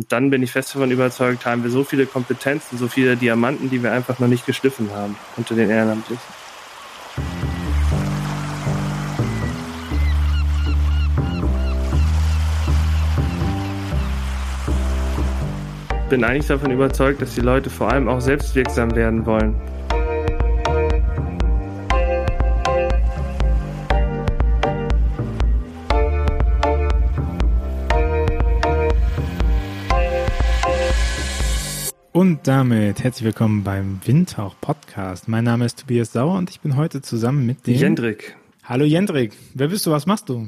Und dann bin ich fest davon überzeugt, haben wir so viele Kompetenzen, so viele Diamanten, die wir einfach noch nicht geschliffen haben unter den Ehrenamtlichen. bin eigentlich davon überzeugt, dass die Leute vor allem auch selbstwirksam werden wollen. Und damit herzlich willkommen beim Windhauch Podcast. Mein Name ist Tobias Sauer und ich bin heute zusammen mit dem Jendrik. Hallo Jendrik, wer bist du, was machst du?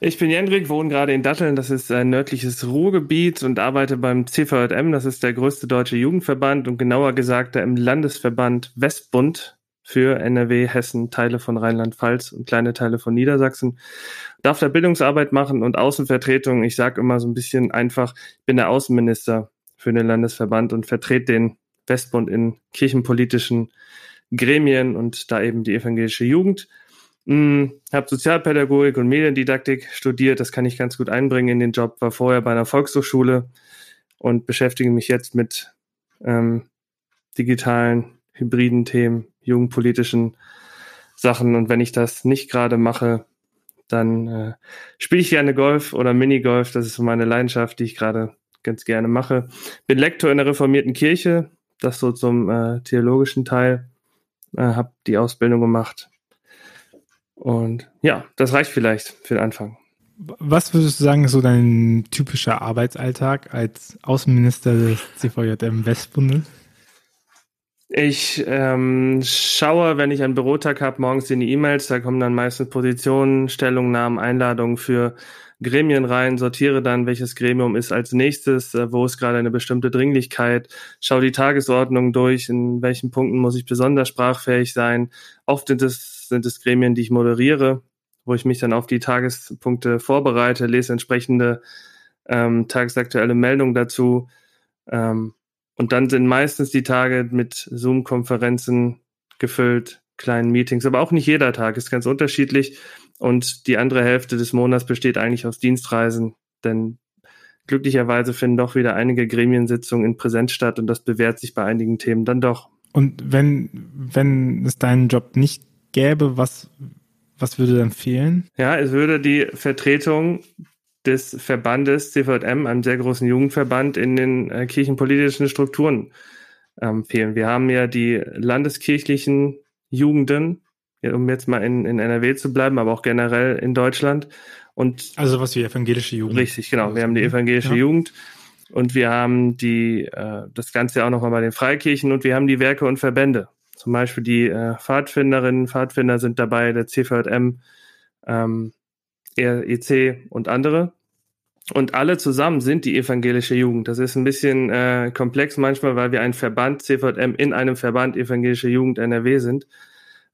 Ich bin Jendrik, wohne gerade in Datteln, das ist ein nördliches Ruhrgebiet und arbeite beim CVJM, das ist der größte deutsche Jugendverband und genauer gesagt im Landesverband Westbund für NRW, Hessen, Teile von Rheinland-Pfalz und kleine Teile von Niedersachsen. Darf da Bildungsarbeit machen und Außenvertretung. Ich sage immer so ein bisschen einfach, ich bin der Außenminister für den Landesverband und vertrete den Westbund in kirchenpolitischen Gremien und da eben die evangelische Jugend. Hm, habe Sozialpädagogik und Mediendidaktik studiert, das kann ich ganz gut einbringen in den Job, war vorher bei einer Volkshochschule und beschäftige mich jetzt mit ähm, digitalen, hybriden Themen, jugendpolitischen Sachen. Und wenn ich das nicht gerade mache, dann äh, spiele ich gerne Golf oder Minigolf. Das ist so meine Leidenschaft, die ich gerade ganz gerne mache. Bin Lektor in der reformierten Kirche, das so zum äh, theologischen Teil. Äh, habe die Ausbildung gemacht und ja, das reicht vielleicht für den Anfang. Was würdest du sagen, ist so dein typischer Arbeitsalltag als Außenminister des CVJM Westbundes? Ich ähm, schaue, wenn ich einen Bürotag habe, morgens in die E-Mails, da kommen dann meistens Positionen, Stellungnahmen, Einladungen für Gremien rein, sortiere dann, welches Gremium ist als nächstes, äh, wo ist gerade eine bestimmte Dringlichkeit, schaue die Tagesordnung durch, in welchen Punkten muss ich besonders sprachfähig sein. Oft sind es, sind es Gremien, die ich moderiere, wo ich mich dann auf die Tagespunkte vorbereite, lese entsprechende ähm, tagesaktuelle Meldungen dazu. Ähm, und dann sind meistens die Tage mit Zoom-Konferenzen gefüllt, kleinen Meetings, aber auch nicht jeder Tag ist ganz unterschiedlich. Und die andere Hälfte des Monats besteht eigentlich aus Dienstreisen, denn glücklicherweise finden doch wieder einige Gremiensitzungen in Präsenz statt und das bewährt sich bei einigen Themen dann doch. Und wenn, wenn es deinen Job nicht gäbe, was, was würde dann fehlen? Ja, es würde die Vertretung des Verbandes CVM, einem sehr großen Jugendverband, in den äh, kirchenpolitischen Strukturen ähm, fehlen. Wir haben ja die landeskirchlichen Jugenden, um jetzt mal in, in NRW zu bleiben, aber auch generell in Deutschland. Und also was wie evangelische Jugend. Richtig, genau. Wir haben die evangelische ja. Jugend und wir haben die äh, das Ganze auch nochmal bei den Freikirchen und wir haben die Werke und Verbände. Zum Beispiel die äh, Pfadfinderinnen, Pfadfinder sind dabei, der CVM, ähm, REC und andere. Und alle zusammen sind die evangelische Jugend. Das ist ein bisschen äh, komplex manchmal, weil wir ein Verband CVM in einem Verband evangelische Jugend NRW sind.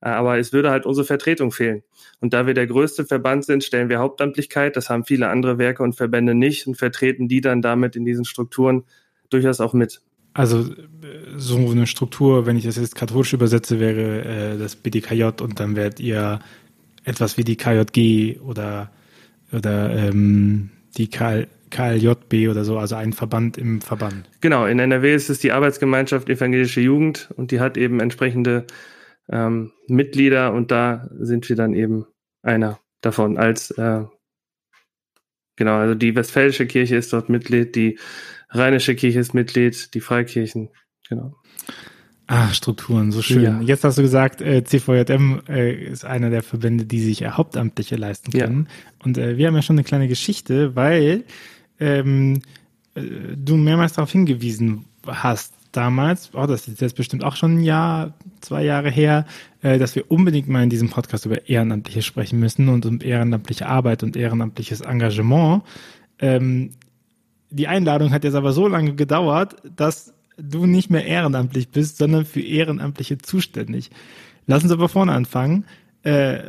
Äh, aber es würde halt unsere Vertretung fehlen. Und da wir der größte Verband sind, stellen wir Hauptamtlichkeit. Das haben viele andere Werke und Verbände nicht und vertreten die dann damit in diesen Strukturen durchaus auch mit. Also so eine Struktur, wenn ich das jetzt katholisch übersetze, wäre äh, das BDKJ und dann wärt ihr etwas wie die KJG oder oder ähm, die KL, KLJB oder so, also ein Verband im Verband. Genau, in NRW ist es die Arbeitsgemeinschaft Evangelische Jugend und die hat eben entsprechende ähm, Mitglieder und da sind wir dann eben einer davon als äh, genau, also die Westfälische Kirche ist dort Mitglied, die Rheinische Kirche ist Mitglied, die Freikirchen, genau. Ah, Strukturen, so schön. Ja. Jetzt hast du gesagt, äh, CVJM äh, ist einer der Verbände, die sich äh, Hauptamtliche leisten können. Ja. Und äh, wir haben ja schon eine kleine Geschichte, weil ähm, äh, du mehrmals darauf hingewiesen hast, damals, oh, das ist jetzt bestimmt auch schon ein Jahr, zwei Jahre her, äh, dass wir unbedingt mal in diesem Podcast über Ehrenamtliche sprechen müssen und um ehrenamtliche Arbeit und ehrenamtliches Engagement. Ähm, die Einladung hat jetzt aber so lange gedauert, dass du nicht mehr ehrenamtlich bist, sondern für Ehrenamtliche zuständig. Lass uns aber vorne anfangen. Äh,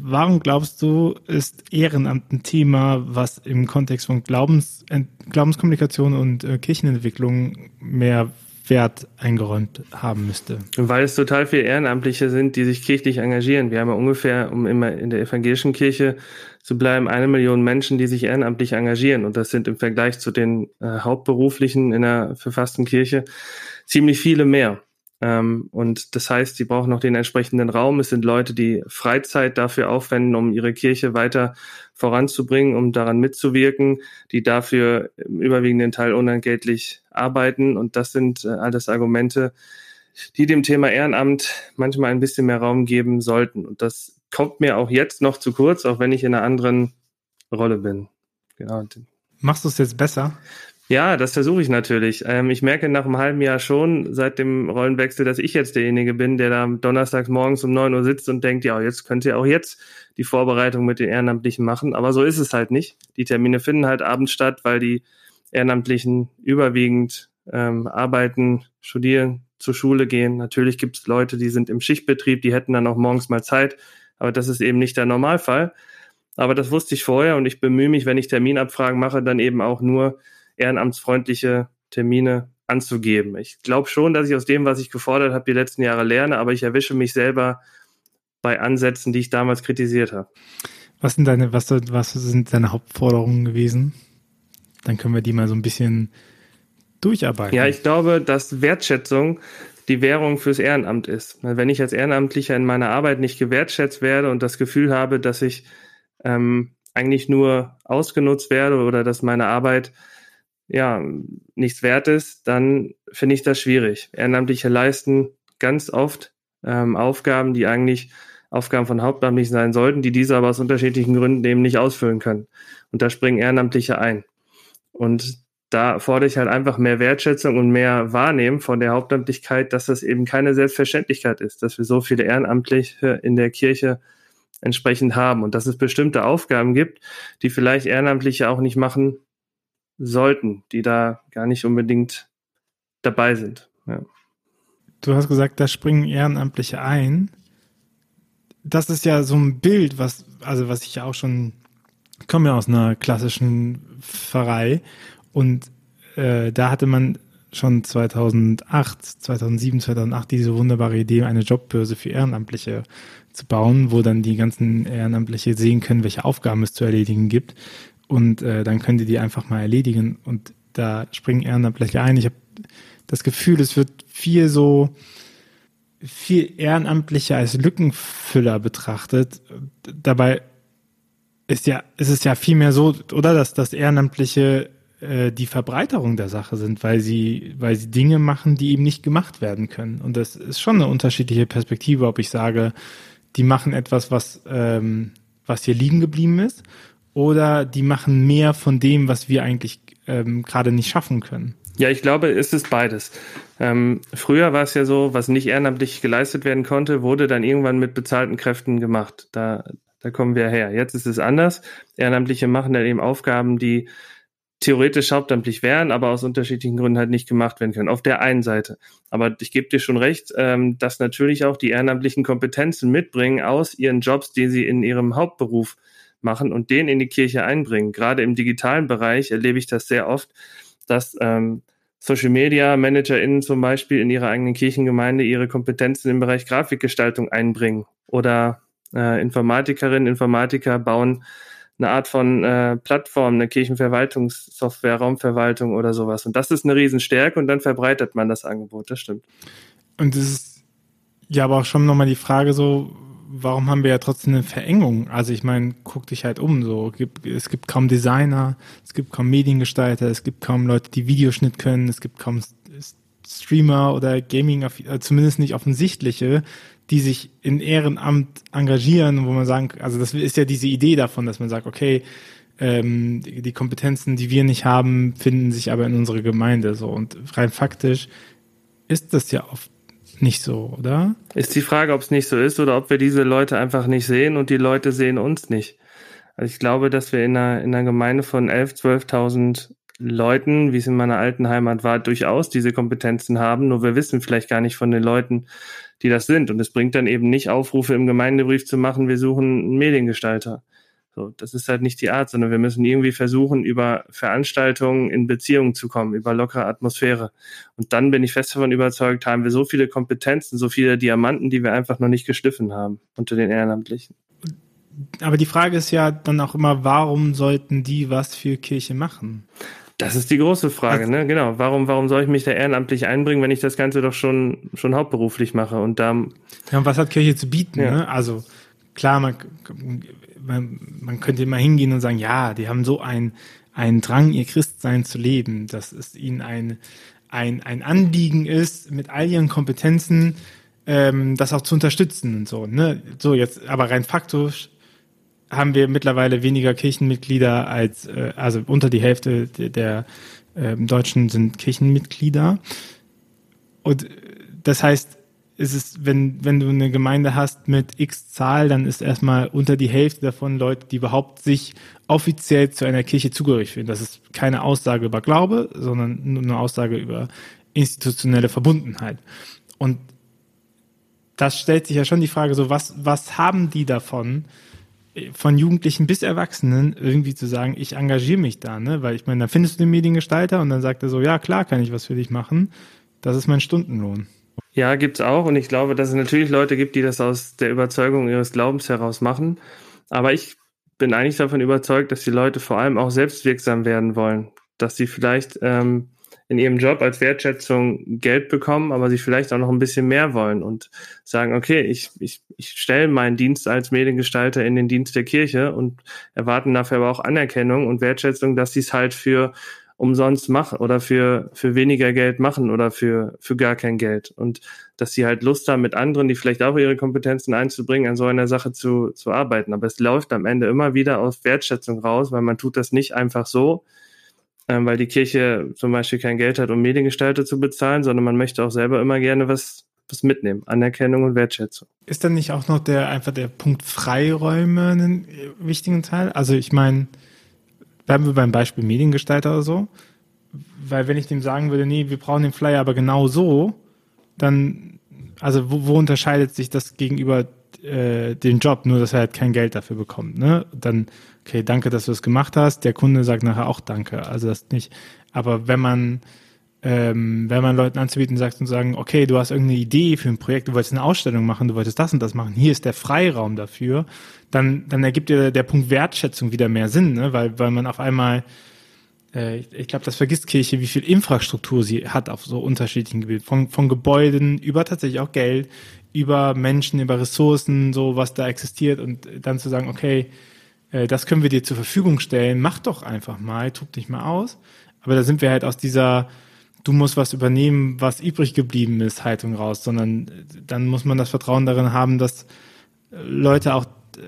warum glaubst du, ist Ehrenamt ein Thema, was im Kontext von Glaubens, Glaubenskommunikation und äh, Kirchenentwicklung mehr Wert eingeräumt haben müsste. Weil es total viele Ehrenamtliche sind, die sich kirchlich engagieren. Wir haben ja ungefähr, um immer in der evangelischen Kirche so bleiben eine Million Menschen, die sich ehrenamtlich engagieren. Und das sind im Vergleich zu den äh, Hauptberuflichen in der verfassten Kirche ziemlich viele mehr. Ähm, und das heißt, sie brauchen noch den entsprechenden Raum. Es sind Leute, die Freizeit dafür aufwenden, um ihre Kirche weiter voranzubringen, um daran mitzuwirken, die dafür im überwiegenden Teil unentgeltlich arbeiten. Und das sind äh, alles Argumente, die dem Thema Ehrenamt manchmal ein bisschen mehr Raum geben sollten. Und das kommt mir auch jetzt noch zu kurz, auch wenn ich in einer anderen Rolle bin. Genau. Machst du es jetzt besser? Ja, das versuche ich natürlich. Ähm, ich merke nach einem halben Jahr schon seit dem Rollenwechsel, dass ich jetzt derjenige bin, der da donnerstags morgens um neun Uhr sitzt und denkt, ja, jetzt könnt ihr auch jetzt die Vorbereitung mit den Ehrenamtlichen machen. Aber so ist es halt nicht. Die Termine finden halt abends statt, weil die Ehrenamtlichen überwiegend ähm, arbeiten, studieren, zur Schule gehen. Natürlich gibt es Leute, die sind im Schichtbetrieb, die hätten dann auch morgens mal Zeit. Aber das ist eben nicht der Normalfall. Aber das wusste ich vorher und ich bemühe mich, wenn ich Terminabfragen mache, dann eben auch nur ehrenamtsfreundliche Termine anzugeben. Ich glaube schon, dass ich aus dem, was ich gefordert habe, die letzten Jahre lerne, aber ich erwische mich selber bei Ansätzen, die ich damals kritisiert habe. Was sind deine, was, was sind deine Hauptforderungen gewesen? Dann können wir die mal so ein bisschen durcharbeiten. Ja, ich glaube, dass Wertschätzung die Währung fürs Ehrenamt ist. Wenn ich als Ehrenamtlicher in meiner Arbeit nicht gewertschätzt werde und das Gefühl habe, dass ich ähm, eigentlich nur ausgenutzt werde oder dass meine Arbeit ja nichts wert ist, dann finde ich das schwierig. Ehrenamtliche leisten ganz oft ähm, Aufgaben, die eigentlich Aufgaben von Hauptamtlichen sein sollten, die diese aber aus unterschiedlichen Gründen eben nicht ausfüllen können. Und da springen Ehrenamtliche ein. Und da fordere ich halt einfach mehr Wertschätzung und mehr Wahrnehmen von der Hauptamtlichkeit, dass das eben keine Selbstverständlichkeit ist, dass wir so viele Ehrenamtliche in der Kirche entsprechend haben und dass es bestimmte Aufgaben gibt, die vielleicht Ehrenamtliche auch nicht machen sollten, die da gar nicht unbedingt dabei sind. Ja. Du hast gesagt, da springen Ehrenamtliche ein. Das ist ja so ein Bild, was, also was ich ja auch schon, ich komme ja aus einer klassischen Pfarrei und äh, da hatte man schon 2008, 2007, 2008 diese wunderbare Idee, eine Jobbörse für Ehrenamtliche zu bauen, wo dann die ganzen Ehrenamtliche sehen können, welche Aufgaben es zu erledigen gibt. Und äh, dann können die die einfach mal erledigen. Und da springen Ehrenamtliche ein. Ich habe das Gefühl, es wird viel so, viel ehrenamtlicher als Lückenfüller betrachtet. Dabei ist ja, ist es ja viel mehr so, oder, dass das Ehrenamtliche äh, die Verbreiterung der Sache sind, weil sie, weil sie Dinge machen, die eben nicht gemacht werden können. Und das ist schon eine unterschiedliche Perspektive, ob ich sage, die machen etwas, was, ähm, was hier liegen geblieben ist, oder die machen mehr von dem, was wir eigentlich ähm, gerade nicht schaffen können. Ja, ich glaube, es ist beides. Ähm, früher war es ja so, was nicht ehrenamtlich geleistet werden konnte, wurde dann irgendwann mit bezahlten Kräften gemacht. Da, da kommen wir her. Jetzt ist es anders. Ehrenamtliche machen dann eben Aufgaben, die theoretisch hauptamtlich wären, aber aus unterschiedlichen Gründen halt nicht gemacht werden können. Auf der einen Seite. Aber ich gebe dir schon recht, ähm, dass natürlich auch die ehrenamtlichen Kompetenzen mitbringen aus ihren Jobs, die sie in ihrem Hauptberuf machen und den in die Kirche einbringen. Gerade im digitalen Bereich erlebe ich das sehr oft, dass ähm, Social Media ManagerInnen zum Beispiel in ihrer eigenen Kirchengemeinde ihre Kompetenzen im Bereich Grafikgestaltung einbringen oder äh, Informatikerinnen, Informatiker bauen eine Art von äh, Plattform, eine Kirchenverwaltungssoftware, Raumverwaltung oder sowas. Und das ist eine Riesenstärke und dann verbreitet man das Angebot, das stimmt. Und das ist ja aber auch schon nochmal die Frage so, warum haben wir ja trotzdem eine Verengung? Also ich meine, guck dich halt um, so es gibt kaum Designer, es gibt kaum Mediengestalter, es gibt kaum Leute, die Videoschnitt können, es gibt kaum Streamer oder Gaming, äh, zumindest nicht offensichtliche, die sich in Ehrenamt engagieren, wo man sagen, also das ist ja diese Idee davon, dass man sagt, okay, ähm, die Kompetenzen, die wir nicht haben, finden sich aber in unserer Gemeinde so. Und rein faktisch ist das ja oft nicht so, oder? Ist die Frage, ob es nicht so ist oder ob wir diese Leute einfach nicht sehen und die Leute sehen uns nicht. Also ich glaube, dass wir in einer, in einer Gemeinde von 11.000, 12.000 Leuten, wie es in meiner alten Heimat war, durchaus diese Kompetenzen haben. Nur wir wissen vielleicht gar nicht von den Leuten, die das sind. Und es bringt dann eben nicht Aufrufe im Gemeindebrief zu machen, wir suchen einen Mediengestalter. So, das ist halt nicht die Art, sondern wir müssen irgendwie versuchen, über Veranstaltungen in Beziehungen zu kommen, über lockere Atmosphäre. Und dann bin ich fest davon überzeugt, haben wir so viele Kompetenzen, so viele Diamanten, die wir einfach noch nicht geschliffen haben unter den Ehrenamtlichen. aber die Frage ist ja dann auch immer, warum sollten die was für Kirche machen? Das ist die große Frage, also, ne? Genau. Warum, warum soll ich mich da ehrenamtlich einbringen, wenn ich das Ganze doch schon, schon hauptberuflich mache? Und da. Ja, und was hat Kirche zu bieten, ja. ne? Also, klar, man, man, man könnte immer hingehen und sagen, ja, die haben so ein, einen Drang, ihr Christsein zu leben, dass es ihnen ein, ein, ein Anliegen ist, mit all ihren Kompetenzen ähm, das auch zu unterstützen und so. Ne? So, jetzt, aber rein faktisch haben wir mittlerweile weniger Kirchenmitglieder als, äh, also unter die Hälfte der, der äh, Deutschen sind Kirchenmitglieder. Und äh, das heißt, ist es, wenn, wenn du eine Gemeinde hast mit x Zahl, dann ist erstmal unter die Hälfte davon Leute, die überhaupt sich offiziell zu einer Kirche zugehörig fühlen. Das ist keine Aussage über Glaube, sondern nur eine Aussage über institutionelle Verbundenheit. Und das stellt sich ja schon die Frage so, was, was haben die davon, von Jugendlichen bis Erwachsenen irgendwie zu sagen, ich engagiere mich da, ne? Weil ich meine, dann findest du den Mediengestalter und dann sagt er so, ja klar, kann ich was für dich machen. Das ist mein Stundenlohn. Ja, gibt's auch. Und ich glaube, dass es natürlich Leute gibt, die das aus der Überzeugung ihres Glaubens heraus machen. Aber ich bin eigentlich davon überzeugt, dass die Leute vor allem auch selbstwirksam werden wollen. Dass sie vielleicht ähm, in ihrem Job als Wertschätzung Geld bekommen, aber sie vielleicht auch noch ein bisschen mehr wollen und sagen, okay, ich, ich, ich stelle meinen Dienst als Mediengestalter in den Dienst der Kirche und erwarten dafür aber auch Anerkennung und Wertschätzung, dass sie es halt für umsonst machen oder für, für weniger Geld machen oder für, für gar kein Geld. Und dass sie halt Lust haben, mit anderen, die vielleicht auch ihre Kompetenzen einzubringen, an so einer Sache zu, zu arbeiten. Aber es läuft am Ende immer wieder aus Wertschätzung raus, weil man tut das nicht einfach so, ähm, weil die Kirche zum Beispiel kein Geld hat, um Mediengestalter zu bezahlen, sondern man möchte auch selber immer gerne was, was mitnehmen. Anerkennung und Wertschätzung. Ist dann nicht auch noch der einfach der Punkt Freiräume einen wichtigen Teil? Also ich meine, bleiben wir beim Beispiel Mediengestalter oder so. Weil wenn ich dem sagen würde, nee, wir brauchen den Flyer aber genau so, dann, also wo, wo unterscheidet sich das gegenüber äh, dem Job, nur dass er halt kein Geld dafür bekommt, ne? Dann okay, danke, dass du es gemacht hast. Der Kunde sagt nachher auch danke. Also das nicht. Aber wenn man, ähm, wenn man Leuten anzubieten sagt und sagen, okay, du hast irgendeine Idee für ein Projekt, du wolltest eine Ausstellung machen, du wolltest das und das machen, hier ist der Freiraum dafür, dann, dann ergibt dir der Punkt Wertschätzung wieder mehr Sinn, ne? weil, weil man auf einmal, äh, ich glaube, das vergisst Kirche, wie viel Infrastruktur sie hat auf so unterschiedlichen Gebieten, von, von Gebäuden über tatsächlich auch Geld, über Menschen, über Ressourcen, so was da existiert und dann zu sagen, okay, äh, das können wir dir zur Verfügung stellen, mach doch einfach mal, tob dich mal aus. Aber da sind wir halt aus dieser, du musst was übernehmen, was übrig geblieben ist, Haltung raus, sondern äh, dann muss man das Vertrauen darin haben, dass Leute auch äh,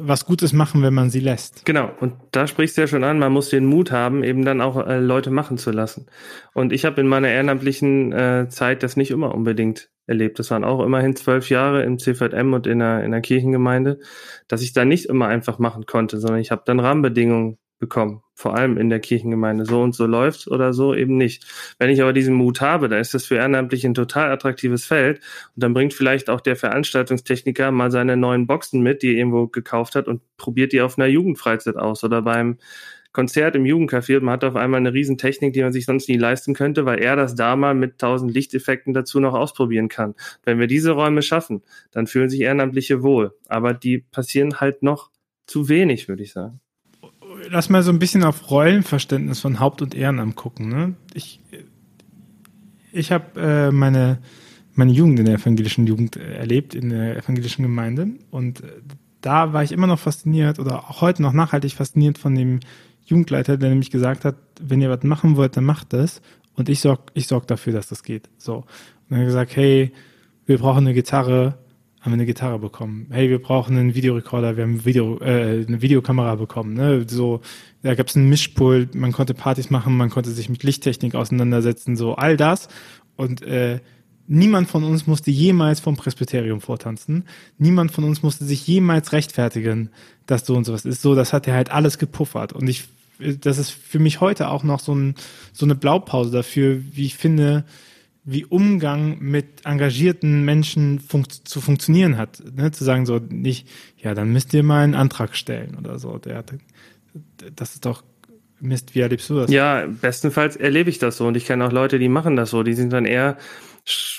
was Gutes machen, wenn man sie lässt. Genau, und da sprichst du ja schon an, man muss den Mut haben, eben dann auch äh, Leute machen zu lassen. Und ich habe in meiner ehrenamtlichen äh, Zeit das nicht immer unbedingt erlebt. Das waren auch immerhin zwölf Jahre im CVM und in der, in der Kirchengemeinde, dass ich da nicht immer einfach machen konnte, sondern ich habe dann Rahmenbedingungen bekommen, vor allem in der Kirchengemeinde. So und so läuft oder so eben nicht. Wenn ich aber diesen Mut habe, dann ist das für Ehrenamtliche ein total attraktives Feld und dann bringt vielleicht auch der Veranstaltungstechniker mal seine neuen Boxen mit, die er irgendwo gekauft hat und probiert die auf einer Jugendfreizeit aus oder beim Konzert im Jugendcafé man hat auf einmal eine Riesentechnik, die man sich sonst nie leisten könnte, weil er das da mal mit tausend Lichteffekten dazu noch ausprobieren kann. Wenn wir diese Räume schaffen, dann fühlen sich Ehrenamtliche wohl. Aber die passieren halt noch zu wenig, würde ich sagen. Lass mal so ein bisschen auf Rollenverständnis von Haupt- und Ehrenamt gucken. Ne? Ich, ich habe äh, meine, meine Jugend in der evangelischen Jugend erlebt, in der evangelischen Gemeinde. Und äh, da war ich immer noch fasziniert oder auch heute noch nachhaltig fasziniert von dem Jugendleiter, der nämlich gesagt hat, wenn ihr was machen wollt, dann macht das. Und ich sorg, ich sorg dafür, dass das geht. So. Und dann gesagt, hey, wir brauchen eine Gitarre, haben wir eine Gitarre bekommen. Hey, wir brauchen einen Videorekorder, wir haben Video, äh, eine Videokamera bekommen. Ne? So, da gab es einen Mischpult, man konnte Partys machen, man konnte sich mit Lichttechnik auseinandersetzen, so all das. Und äh, niemand von uns musste jemals vom Presbyterium vortanzen. Niemand von uns musste sich jemals rechtfertigen, dass so und sowas ist. So, das hat er halt alles gepuffert. Und ich das ist für mich heute auch noch so, ein, so eine Blaupause dafür, wie ich finde, wie Umgang mit engagierten Menschen funkt, zu funktionieren hat. Ne? Zu sagen so nicht, ja, dann müsst ihr mal einen Antrag stellen oder so. Der, das ist doch Mist, wie erlebst du das? Ja, bestenfalls erlebe ich das so und ich kenne auch Leute, die machen das so. Die sind dann eher,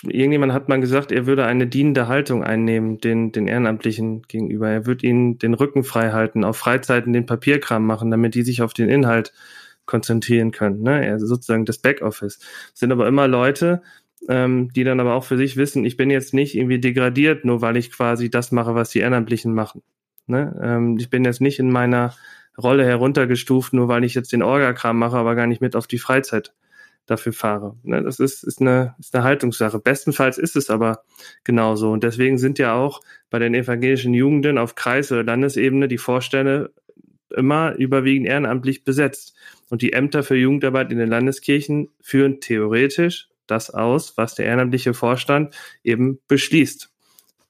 irgendjemand hat mal gesagt, er würde eine dienende Haltung einnehmen, den, den Ehrenamtlichen gegenüber. Er würde ihnen den Rücken frei halten, auf Freizeiten den Papierkram machen, damit die sich auf den Inhalt konzentrieren können. Ne? Er sozusagen das Backoffice. Das sind aber immer Leute, ähm, die dann aber auch für sich wissen, ich bin jetzt nicht irgendwie degradiert, nur weil ich quasi das mache, was die Ehrenamtlichen machen. Ne? Ähm, ich bin jetzt nicht in meiner Rolle heruntergestuft, nur weil ich jetzt den Orgakram mache, aber gar nicht mit auf die Freizeit dafür fahre. Ne? Das ist, ist, eine, ist eine Haltungssache. Bestenfalls ist es aber genauso. Und deswegen sind ja auch bei den evangelischen Jugenden auf Kreis- oder Landesebene die Vorstände immer überwiegend ehrenamtlich besetzt. Und die Ämter für Jugendarbeit in den Landeskirchen führen theoretisch das aus, was der ehrenamtliche Vorstand eben beschließt.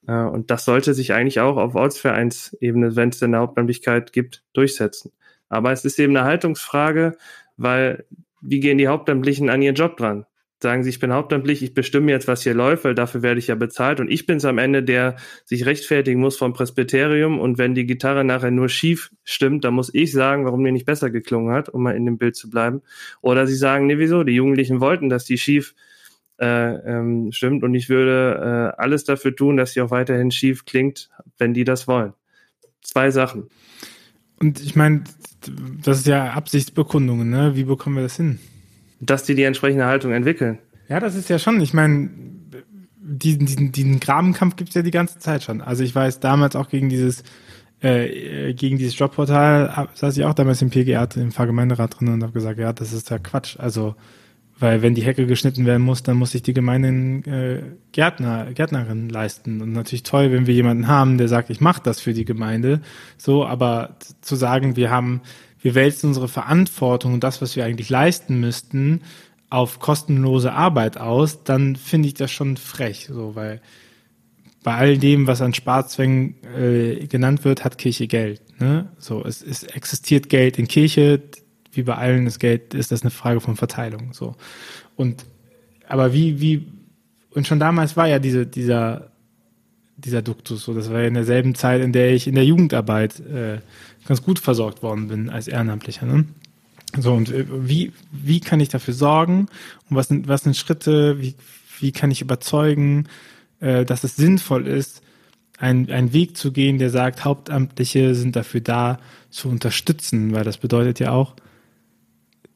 Äh, und das sollte sich eigentlich auch auf Ortsvereinsebene, wenn es denn eine Hauptamtlichkeit gibt, durchsetzen. Aber es ist eben eine Haltungsfrage, weil wie gehen die Hauptamtlichen an ihren Job dran? Sagen sie, ich bin hauptamtlich, ich bestimme jetzt, was hier läuft, weil dafür werde ich ja bezahlt und ich bin es am Ende, der sich rechtfertigen muss vom Presbyterium und wenn die Gitarre nachher nur schief stimmt, dann muss ich sagen, warum die nicht besser geklungen hat, um mal in dem Bild zu bleiben. Oder sie sagen, nee, wieso? Die Jugendlichen wollten, dass die schief äh, ähm, stimmt und ich würde äh, alles dafür tun, dass sie auch weiterhin schief klingt, wenn die das wollen. Zwei Sachen. Und ich meine, das ist ja Absichtsbekundungen, ne? Wie bekommen wir das hin? Dass die die entsprechende Haltung entwickeln. Ja, das ist ja schon, ich meine, diesen, diesen, diesen Grabenkampf gibt es ja die ganze Zeit schon. Also ich weiß damals auch gegen dieses äh, gegen dieses Jobportal saß ich auch damals im PGA, im Pfarrgemeinderat drin und habe gesagt, ja, das ist ja Quatsch. Also weil wenn die Hecke geschnitten werden muss, dann muss sich die Gemeinde äh, Gärtner, Gärtnerin leisten. Und natürlich toll, wenn wir jemanden haben, der sagt, ich mache das für die Gemeinde. So, aber zu sagen, wir haben, wir wälzen unsere Verantwortung und das, was wir eigentlich leisten müssten, auf kostenlose Arbeit aus, dann finde ich das schon frech. So, weil bei all dem, was an Sparzwängen äh, genannt wird, hat Kirche Geld. Ne? So, es, es existiert Geld in Kirche, wie bei allen ist Geld, ist das eine Frage von Verteilung. So. Und aber wie, wie, und schon damals war ja diese, dieser, dieser Duktus so. Das war ja in derselben Zeit, in der ich in der Jugendarbeit äh, ganz gut versorgt worden bin als Ehrenamtlicher. Ne? So, und äh, wie, wie kann ich dafür sorgen? Und was sind, was sind Schritte? Wie, wie kann ich überzeugen, äh, dass es sinnvoll ist, einen, Weg zu gehen, der sagt, Hauptamtliche sind dafür da, zu unterstützen, weil das bedeutet ja auch,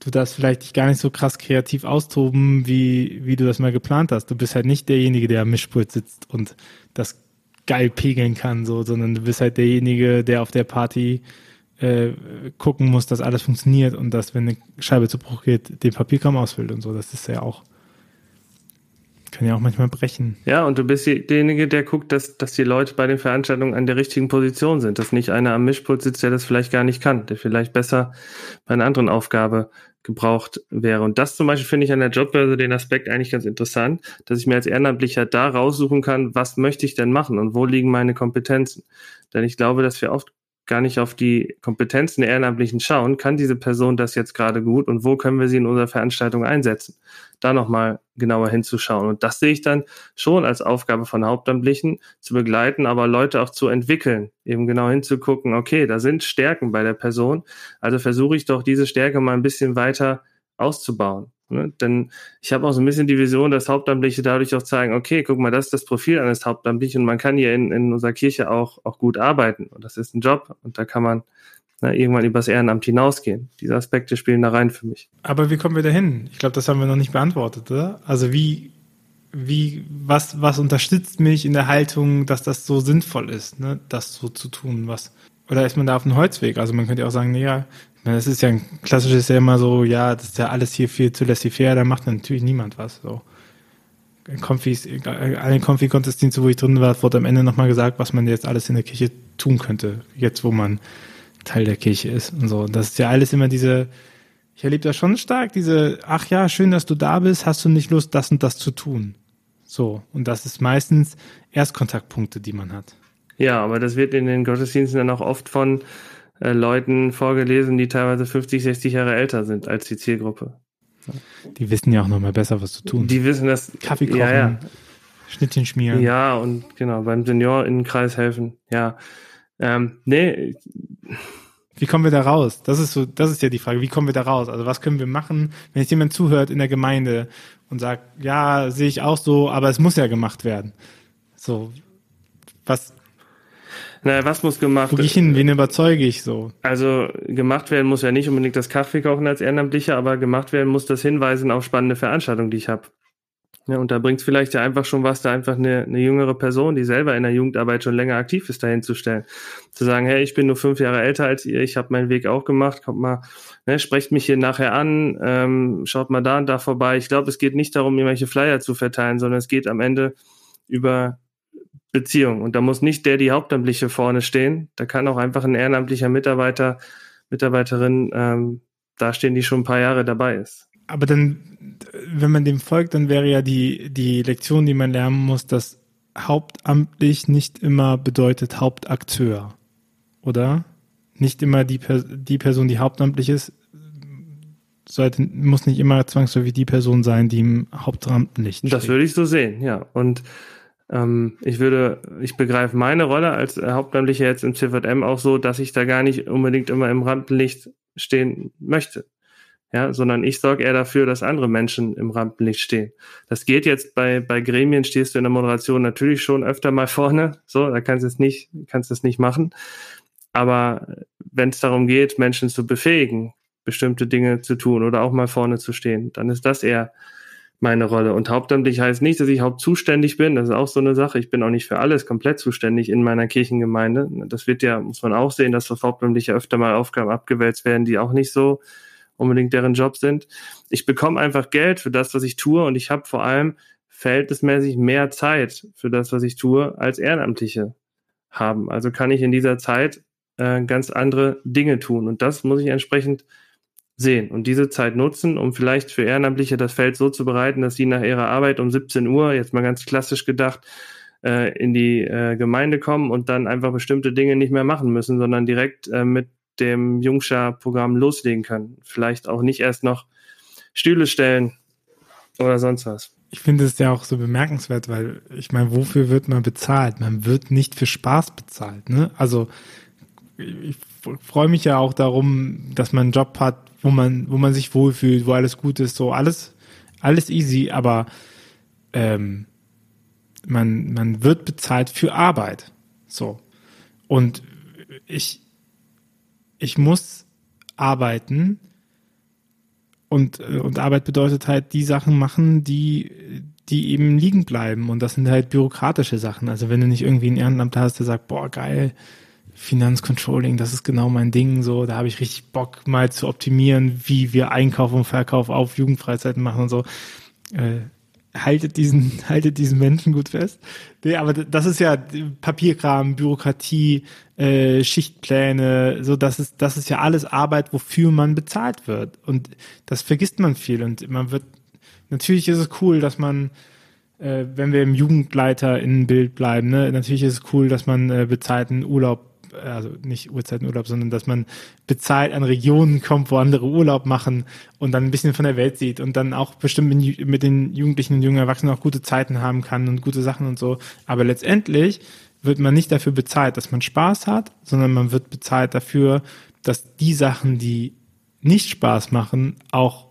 du darfst vielleicht dich gar nicht so krass kreativ austoben, wie, wie du das mal geplant hast. Du bist halt nicht derjenige, der am Mischpult sitzt und das geil pegeln kann, so, sondern du bist halt derjenige, der auf der Party äh, gucken muss, dass alles funktioniert und dass, wenn eine Scheibe zu Bruch geht, den Papierkram ausfüllt und so. Das ist ja auch, kann ja auch manchmal brechen. Ja, und du bist derjenige, der guckt, dass, dass die Leute bei den Veranstaltungen an der richtigen Position sind, dass nicht einer am Mischpult sitzt, der das vielleicht gar nicht kann, der vielleicht besser bei einer anderen Aufgabe gebraucht wäre. Und das zum Beispiel finde ich an der Jobbörse den Aspekt eigentlich ganz interessant, dass ich mir als Ehrenamtlicher da raussuchen kann, was möchte ich denn machen und wo liegen meine Kompetenzen. Denn ich glaube, dass wir oft gar nicht auf die Kompetenzen der Ehrenamtlichen schauen, kann diese Person das jetzt gerade gut und wo können wir sie in unserer Veranstaltung einsetzen? Da nochmal genauer hinzuschauen. Und das sehe ich dann schon als Aufgabe von Hauptamtlichen zu begleiten, aber Leute auch zu entwickeln, eben genau hinzugucken, okay, da sind Stärken bei der Person, also versuche ich doch diese Stärke mal ein bisschen weiter auszubauen. Ne? Denn ich habe auch so ein bisschen die Vision, dass Hauptamtliche dadurch auch zeigen, okay, guck mal, das ist das Profil eines Hauptamtlichen und man kann hier in, in unserer Kirche auch, auch gut arbeiten. Und das ist ein Job und da kann man ne, irgendwann übers Ehrenamt hinausgehen. Diese Aspekte spielen da rein für mich. Aber wie kommen wir dahin? Ich glaube, das haben wir noch nicht beantwortet, oder? Also wie, wie, was, was unterstützt mich in der Haltung, dass das so sinnvoll ist, ne, das so zu tun, was, oder ist man da auf einem Holzweg? Also man könnte auch sagen, naja, das ist ja ein klassisches ja immer so, ja, das ist ja alles hier viel zu laissez-faire, da macht natürlich niemand was. So. Konfis, allen Konfi-Gottesdienste, wo ich drin war, wurde am Ende nochmal gesagt, was man jetzt alles in der Kirche tun könnte, jetzt wo man Teil der Kirche ist und so. Das ist ja alles immer diese, ich erlebe das schon stark, diese, ach ja, schön, dass du da bist, hast du nicht Lust, das und das zu tun? So. Und das ist meistens Erstkontaktpunkte, die man hat. Ja, aber das wird in den Gottesdiensten dann auch oft von äh, Leuten vorgelesen, die teilweise 50, 60 Jahre älter sind als die Zielgruppe. Die wissen ja auch noch mal besser, was zu tun. Die wissen das. Kaffee kochen, ja, ja. Schnittchen schmieren. Ja, und genau, beim Seniorinnenkreis helfen. Ja. Ähm, nee, Wie kommen wir da raus? Das ist so, das ist ja die Frage. Wie kommen wir da raus? Also was können wir machen, wenn jetzt jemand zuhört in der Gemeinde und sagt, ja, sehe ich auch so, aber es muss ja gemacht werden. So, was? Naja, was muss gemacht werden? Wo ich hin? Wen überzeuge ich so? Also gemacht werden muss ja nicht unbedingt das Kaffee kochen als Ehrenamtlicher, aber gemacht werden muss das Hinweisen auf spannende Veranstaltungen, die ich habe. Ja, und da bringt es vielleicht ja einfach schon was, da einfach eine, eine jüngere Person, die selber in der Jugendarbeit schon länger aktiv ist, dahin zu stellen. Zu sagen, hey, ich bin nur fünf Jahre älter als ihr, ich habe meinen Weg auch gemacht, kommt mal, ne, sprecht mich hier nachher an, ähm, schaut mal da und da vorbei. Ich glaube, es geht nicht darum, irgendwelche Flyer zu verteilen, sondern es geht am Ende über Beziehung. Und da muss nicht der die Hauptamtliche vorne stehen. Da kann auch einfach ein ehrenamtlicher Mitarbeiter, Mitarbeiterin ähm, dastehen, die schon ein paar Jahre dabei ist aber dann, wenn man dem folgt, dann wäre ja die, die Lektion, die man lernen muss, dass hauptamtlich nicht immer bedeutet Hauptakteur, oder? Nicht immer die, die Person, die hauptamtlich ist, sollte, muss nicht immer zwangsläufig die Person sein, die im Hauptamtlich steht. Das würde ich so sehen, ja. Und ähm, ich würde, ich begreife meine Rolle als Hauptamtlicher jetzt im CVM auch so, dass ich da gar nicht unbedingt immer im Rampenlicht stehen möchte ja, sondern ich sorge eher dafür, dass andere Menschen im Rampenlicht stehen. Das geht jetzt bei, bei Gremien, stehst du in der Moderation natürlich schon öfter mal vorne, so, da kannst du es nicht, kannst du es nicht machen. Aber wenn es darum geht, Menschen zu befähigen, bestimmte Dinge zu tun oder auch mal vorne zu stehen, dann ist das eher meine Rolle. Und hauptamtlich heißt nicht, dass ich hauptzuständig bin. Das ist auch so eine Sache. Ich bin auch nicht für alles komplett zuständig in meiner Kirchengemeinde. Das wird ja, muss man auch sehen, dass auf hauptamtlich ja öfter mal Aufgaben abgewälzt werden, die auch nicht so unbedingt deren Job sind. Ich bekomme einfach Geld für das, was ich tue und ich habe vor allem verhältnismäßig mehr Zeit für das, was ich tue, als Ehrenamtliche haben. Also kann ich in dieser Zeit äh, ganz andere Dinge tun und das muss ich entsprechend sehen und diese Zeit nutzen, um vielleicht für Ehrenamtliche das Feld so zu bereiten, dass sie nach ihrer Arbeit um 17 Uhr, jetzt mal ganz klassisch gedacht, äh, in die äh, Gemeinde kommen und dann einfach bestimmte Dinge nicht mehr machen müssen, sondern direkt äh, mit dem Jungschar-Programm loslegen kann. Vielleicht auch nicht erst noch Stühle stellen oder sonst was. Ich finde es ja auch so bemerkenswert, weil ich meine, wofür wird man bezahlt? Man wird nicht für Spaß bezahlt. Ne? Also ich freue mich ja auch darum, dass man einen Job hat, wo man, wo man sich wohlfühlt, wo alles gut ist, so alles, alles easy, aber ähm, man, man wird bezahlt für Arbeit. So. Und ich, ich muss arbeiten und, und Arbeit bedeutet halt die Sachen machen, die, die eben liegen bleiben. Und das sind halt bürokratische Sachen. Also wenn du nicht irgendwie ein Ehrenamt hast, der sagt, boah, geil, Finanzcontrolling, das ist genau mein Ding, so, da habe ich richtig Bock mal zu optimieren, wie wir Einkauf und Verkauf auf Jugendfreizeiten machen und so. Äh, haltet diesen, haltet diesen Menschen gut fest. Nee, aber das ist ja Papierkram, Bürokratie, äh, Schichtpläne, so das ist, das ist ja alles Arbeit, wofür man bezahlt wird. Und das vergisst man viel. Und man wird, natürlich ist es cool, dass man, äh, wenn wir im Jugendleiter in Bild bleiben, ne, natürlich ist es cool, dass man äh, bezahlten Urlaub also nicht Uhrzeitenurlaub, sondern dass man bezahlt an Regionen kommt, wo andere Urlaub machen und dann ein bisschen von der Welt sieht und dann auch bestimmt mit den Jugendlichen und jungen Erwachsenen auch gute Zeiten haben kann und gute Sachen und so. Aber letztendlich wird man nicht dafür bezahlt, dass man Spaß hat, sondern man wird bezahlt dafür, dass die Sachen, die nicht Spaß machen, auch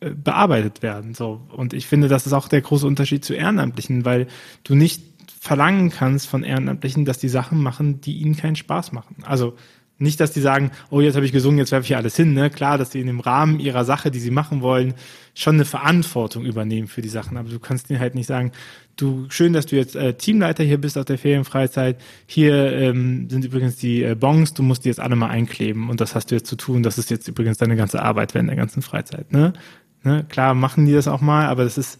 äh, bearbeitet werden. So. Und ich finde, das ist auch der große Unterschied zu Ehrenamtlichen, weil du nicht verlangen kannst von Ehrenamtlichen, dass die Sachen machen, die ihnen keinen Spaß machen. Also nicht, dass die sagen, oh, jetzt habe ich gesungen, jetzt werfe ich hier alles hin. Ne? Klar, dass sie in dem Rahmen ihrer Sache, die sie machen wollen, schon eine Verantwortung übernehmen für die Sachen. Aber du kannst ihnen halt nicht sagen, du, schön, dass du jetzt äh, Teamleiter hier bist auf der Ferienfreizeit. Hier ähm, sind übrigens die äh, Bons, du musst die jetzt alle mal einkleben und das hast du jetzt zu tun. Das ist jetzt übrigens deine ganze Arbeit während der ganzen Freizeit. Ne? Ne? Klar machen die das auch mal, aber das ist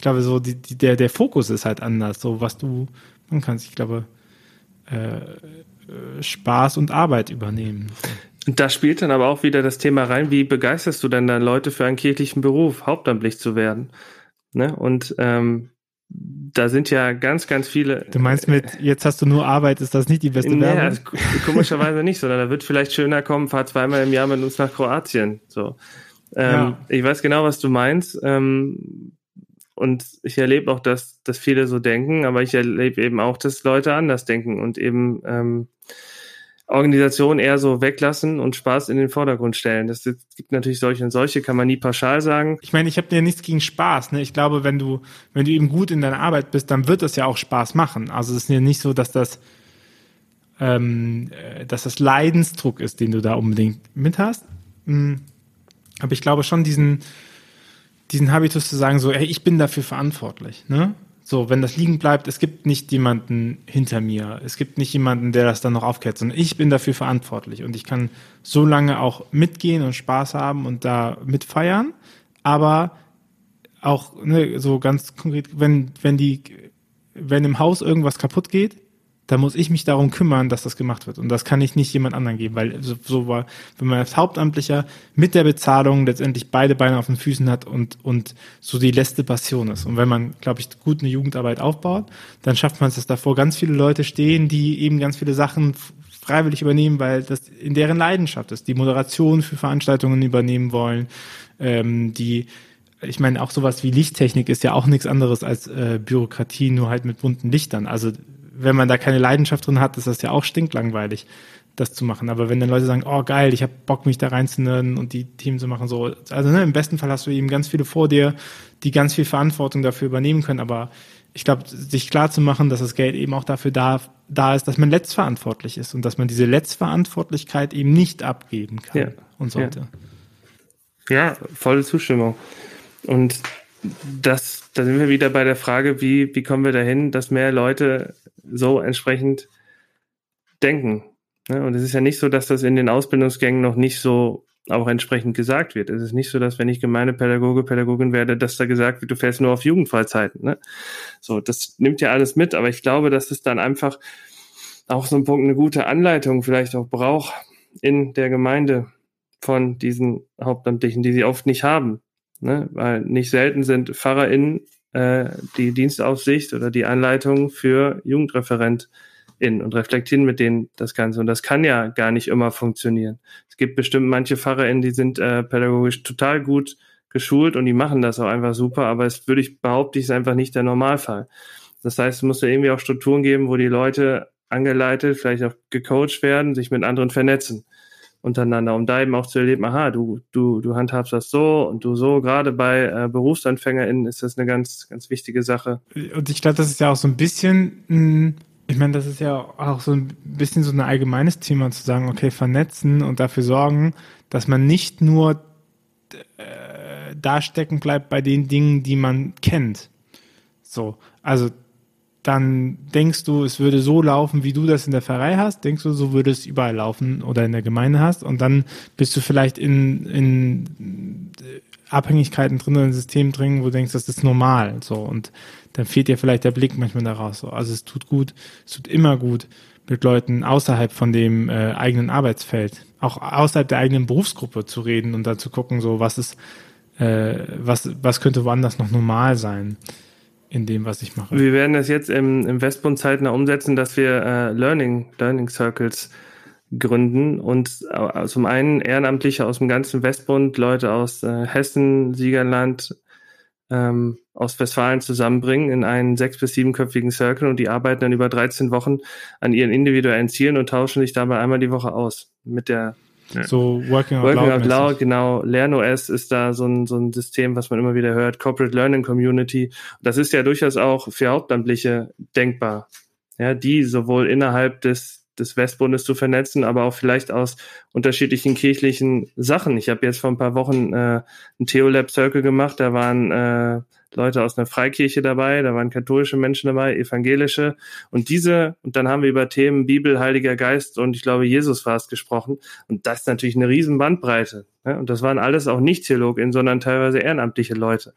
ich glaube, so die, die, der, der Fokus ist halt anders, so was du man kannst. Ich glaube, äh, äh, Spaß und Arbeit übernehmen. Und da spielt dann aber auch wieder das Thema rein, wie begeisterst du denn dann Leute für einen kirchlichen Beruf, hauptamtlich zu werden? Ne? Und ähm, da sind ja ganz, ganz viele. Du meinst mit, jetzt hast du nur Arbeit, ist das nicht die beste nee, Werbung? Also, komischerweise nicht, sondern da wird vielleicht schöner kommen, fahr zweimal im Jahr mit uns nach Kroatien. So. Ähm, ja. Ich weiß genau, was du meinst. Ähm, und ich erlebe auch, dass, dass viele so denken, aber ich erlebe eben auch, dass Leute anders denken und eben ähm, Organisation eher so weglassen und Spaß in den Vordergrund stellen. Das gibt natürlich solche und solche, kann man nie pauschal sagen. Ich meine, ich habe ja nichts gegen Spaß. Ne? Ich glaube, wenn du, wenn du eben gut in deiner Arbeit bist, dann wird das ja auch Spaß machen. Also es ist ja nicht so, dass das, ähm, äh, dass das Leidensdruck ist, den du da unbedingt mit hast. Mhm. Aber ich glaube schon diesen, diesen Habitus zu sagen, so, hey, ich bin dafür verantwortlich. Ne? So, wenn das liegen bleibt, es gibt nicht jemanden hinter mir. Es gibt nicht jemanden, der das dann noch aufkehrt, sondern ich bin dafür verantwortlich und ich kann so lange auch mitgehen und Spaß haben und da mitfeiern. Aber auch ne, so ganz konkret, wenn, wenn die, wenn im Haus irgendwas kaputt geht, da muss ich mich darum kümmern, dass das gemacht wird. Und das kann ich nicht jemand anderen geben, weil so, so war, wenn man als Hauptamtlicher mit der Bezahlung letztendlich beide Beine auf den Füßen hat und, und so die letzte Passion ist. Und wenn man, glaube ich, gut eine Jugendarbeit aufbaut, dann schafft man es, dass davor ganz viele Leute stehen, die eben ganz viele Sachen freiwillig übernehmen, weil das in deren Leidenschaft ist, die Moderation für Veranstaltungen übernehmen wollen, ähm, die ich meine, auch sowas wie Lichttechnik ist ja auch nichts anderes als äh, Bürokratie, nur halt mit bunten Lichtern. Also wenn man da keine Leidenschaft drin hat, ist das ja auch stinklangweilig, das zu machen. Aber wenn dann Leute sagen, oh geil, ich habe Bock, mich da reinzunörden und die Teams zu machen, so, also ne, im besten Fall hast du eben ganz viele vor dir, die ganz viel Verantwortung dafür übernehmen können. Aber ich glaube, sich klar zu machen, dass das Geld eben auch dafür da, da ist, dass man letztverantwortlich ist und dass man diese Letztverantwortlichkeit eben nicht abgeben kann ja. und sollte. Ja. ja, volle Zustimmung. Und das, da sind wir wieder bei der Frage, wie, wie kommen wir dahin, dass mehr Leute so entsprechend denken. Ne? Und es ist ja nicht so, dass das in den Ausbildungsgängen noch nicht so auch entsprechend gesagt wird. Es ist nicht so, dass wenn ich Gemeindepädagoge, Pädagogin werde, dass da gesagt wird, du fährst nur auf Jugendfreizeiten. Ne? So, das nimmt ja alles mit, aber ich glaube, dass es dann einfach auch so ein Punkt eine gute Anleitung vielleicht auch braucht in der Gemeinde von diesen Hauptamtlichen, die sie oft nicht haben. Ne? Weil nicht selten sind PfarrerInnen äh, die Dienstaufsicht oder die Anleitung für JugendreferentInnen und reflektieren mit denen das Ganze. Und das kann ja gar nicht immer funktionieren. Es gibt bestimmt manche PfarrerInnen, die sind äh, pädagogisch total gut geschult und die machen das auch einfach super, aber es würde ich behaupten, ist einfach nicht der Normalfall. Das heißt, es muss ja irgendwie auch Strukturen geben, wo die Leute angeleitet, vielleicht auch gecoacht werden, sich mit anderen vernetzen untereinander, um da eben auch zu erleben, aha, du, du, du handhabst das so und du so. Gerade bei äh, BerufsanfängerInnen ist das eine ganz, ganz wichtige Sache. Und ich glaube, das ist ja auch so ein bisschen, ich meine, das ist ja auch so ein bisschen so ein allgemeines Thema zu sagen, okay, vernetzen und dafür sorgen, dass man nicht nur äh, da stecken bleibt bei den Dingen, die man kennt. So, also dann denkst du, es würde so laufen, wie du das in der Pfarrei hast, denkst du, so würde es überall laufen oder in der Gemeinde hast. Und dann bist du vielleicht in, in Abhängigkeiten drin oder in System drin, wo du denkst, das ist normal, so. Und dann fehlt dir vielleicht der Blick manchmal daraus, so. Also es tut gut, es tut immer gut mit Leuten außerhalb von dem äh, eigenen Arbeitsfeld, auch außerhalb der eigenen Berufsgruppe zu reden und dann zu gucken, so was ist, äh, was, was könnte woanders noch normal sein in dem, was ich mache. Wir werden das jetzt im, im Westbund zeitnah umsetzen, dass wir äh, Learning, Learning Circles gründen und äh, zum einen Ehrenamtliche aus dem ganzen Westbund, Leute aus äh, Hessen, Siegerland, ähm, aus Westfalen zusammenbringen in einen sechs- bis siebenköpfigen Circle und die arbeiten dann über 13 Wochen an ihren individuellen Zielen und tauschen sich dabei einmal die Woche aus mit der so Working Out Working Loud. Out Loud, genau. LernOS ist da so ein, so ein System, was man immer wieder hört. Corporate Learning Community. Das ist ja durchaus auch für Hauptamtliche denkbar. Ja, die sowohl innerhalb des, des Westbundes zu vernetzen, aber auch vielleicht aus unterschiedlichen kirchlichen Sachen. Ich habe jetzt vor ein paar Wochen äh, ein Theolab Circle gemacht, da waren äh, Leute aus einer Freikirche dabei, da waren katholische Menschen dabei, evangelische und diese, und dann haben wir über Themen Bibel, Heiliger Geist und ich glaube Jesus es gesprochen und das ist natürlich eine riesen Bandbreite. Ne? Und das waren alles auch nicht Theologinnen, sondern teilweise ehrenamtliche Leute.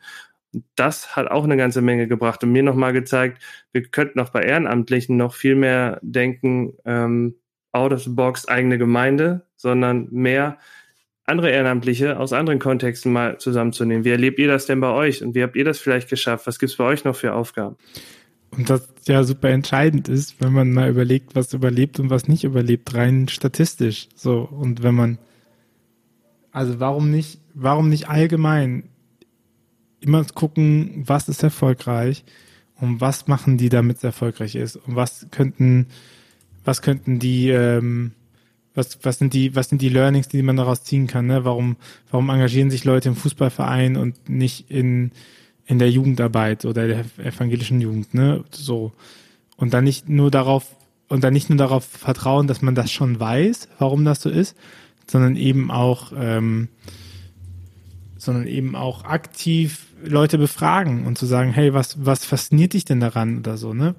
Und das hat auch eine ganze Menge gebracht und mir nochmal gezeigt, wir könnten auch bei Ehrenamtlichen noch viel mehr denken, ähm, out of the box eigene Gemeinde, sondern mehr andere Ehrenamtliche aus anderen Kontexten mal zusammenzunehmen. Wie erlebt ihr das denn bei euch und wie habt ihr das vielleicht geschafft? Was gibt's bei euch noch für Aufgaben? Und das ja super entscheidend ist, wenn man mal überlegt, was überlebt und was nicht überlebt, rein statistisch. So, und wenn man, also warum nicht, warum nicht allgemein immer gucken, was ist erfolgreich und was machen die, damit es erfolgreich ist und was könnten, was könnten die, ähm, Was, was sind die, was sind die Learnings, die man daraus ziehen kann? Ne? Warum, warum engagieren sich Leute im Fußballverein und nicht in, in der Jugendarbeit oder der evangelischen Jugend, ne? So. Und dann nicht nur darauf, und dann nicht nur darauf vertrauen, dass man das schon weiß, warum das so ist, sondern eben auch, ähm, sondern eben auch aktiv Leute befragen und zu sagen, hey, was, was fasziniert dich denn daran oder so, ne?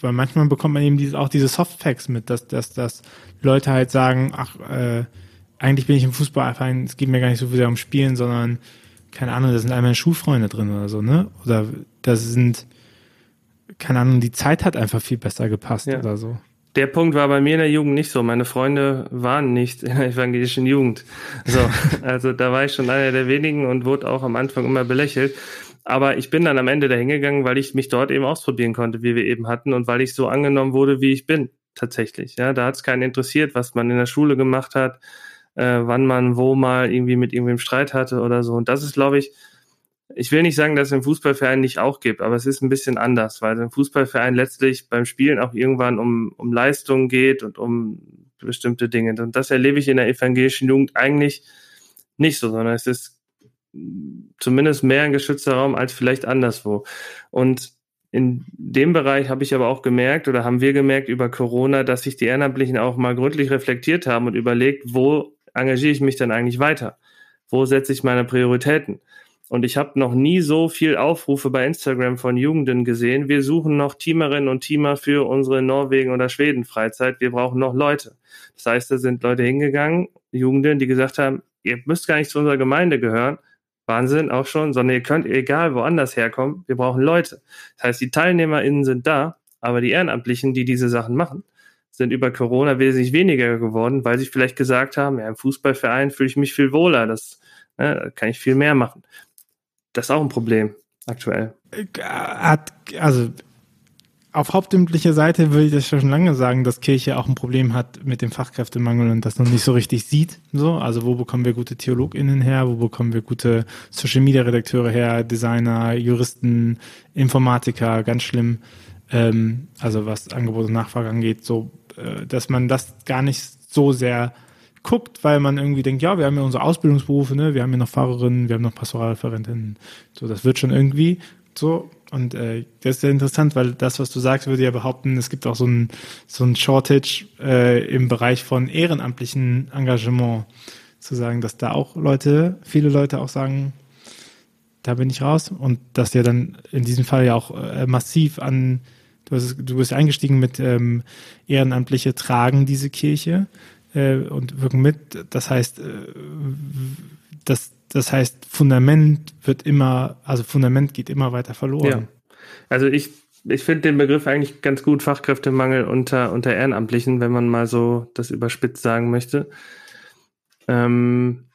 Weil manchmal bekommt man eben dieses, auch diese Softfacts mit, dass, dass, dass Leute halt sagen, ach, äh, eigentlich bin ich im Fußballverein, es geht mir gar nicht so sehr um Spielen, sondern, keine Ahnung, da sind all meine Schulfreunde drin oder so, ne? Oder das sind, keine Ahnung, die Zeit hat einfach viel besser gepasst ja. oder so. Der Punkt war bei mir in der Jugend nicht so. Meine Freunde waren nicht in der evangelischen Jugend. So, also da war ich schon einer der wenigen und wurde auch am Anfang immer belächelt. Aber ich bin dann am Ende dahin gegangen, weil ich mich dort eben ausprobieren konnte, wie wir eben hatten, und weil ich so angenommen wurde, wie ich bin, tatsächlich. Ja, da hat es keinen interessiert, was man in der Schule gemacht hat, äh, wann man wo mal irgendwie mit irgendwem Streit hatte oder so. Und das ist, glaube ich, ich will nicht sagen, dass es im Fußballverein nicht auch gibt, aber es ist ein bisschen anders, weil im Fußballverein letztlich beim Spielen auch irgendwann um, um Leistung geht und um bestimmte Dinge. Und das erlebe ich in der evangelischen Jugend eigentlich nicht so, sondern es ist zumindest mehr ein geschützter Raum als vielleicht anderswo. Und in dem Bereich habe ich aber auch gemerkt oder haben wir gemerkt über Corona, dass sich die Ehrenamtlichen auch mal gründlich reflektiert haben und überlegt, wo engagiere ich mich denn eigentlich weiter? Wo setze ich meine Prioritäten? Und ich habe noch nie so viel Aufrufe bei Instagram von Jugenden gesehen. Wir suchen noch Teamerinnen und Teamer für unsere Norwegen- oder Schweden-Freizeit. Wir brauchen noch Leute. Das heißt, da sind Leute hingegangen, Jugenden, die gesagt haben, ihr müsst gar nicht zu unserer Gemeinde gehören, Wahnsinn auch schon, sondern ihr könnt egal woanders herkommen, wir brauchen Leute. Das heißt, die TeilnehmerInnen sind da, aber die Ehrenamtlichen, die diese Sachen machen, sind über Corona wesentlich weniger geworden, weil sie vielleicht gesagt haben, ja, im Fußballverein fühle ich mich viel wohler, das äh, kann ich viel mehr machen. Das ist auch ein Problem aktuell. Hat, also auf hauptamtlicher Seite würde ich das schon lange sagen, dass Kirche auch ein Problem hat mit dem Fachkräftemangel und das noch nicht so richtig sieht. So, also wo bekommen wir gute TheologInnen her? Wo bekommen wir gute Social Media Redakteure her? Designer, Juristen, Informatiker, ganz schlimm. Ähm, also was Angebot und Nachfrage angeht, so, äh, dass man das gar nicht so sehr guckt, weil man irgendwie denkt, ja, wir haben ja unsere Ausbildungsberufe, ne? wir haben ja noch Fahrerinnen, wir haben noch Pastoralreferentinnen. So, das wird schon irgendwie. So, und äh, das ist sehr interessant, weil das, was du sagst, würde ja behaupten, es gibt auch so ein, so ein Shortage äh, im Bereich von ehrenamtlichen Engagement. Zu sagen, dass da auch Leute, viele Leute auch sagen, da bin ich raus. Und dass ja dann in diesem Fall ja auch äh, massiv an, du, hast, du bist eingestiegen mit ähm, Ehrenamtliche tragen diese Kirche äh, und wirken mit. Das heißt, äh, das das heißt, Fundament wird immer, also Fundament geht immer weiter verloren. Ja. Also ich, ich finde den Begriff eigentlich ganz gut, Fachkräftemangel unter, unter Ehrenamtlichen, wenn man mal so das überspitzt sagen möchte. Ähm,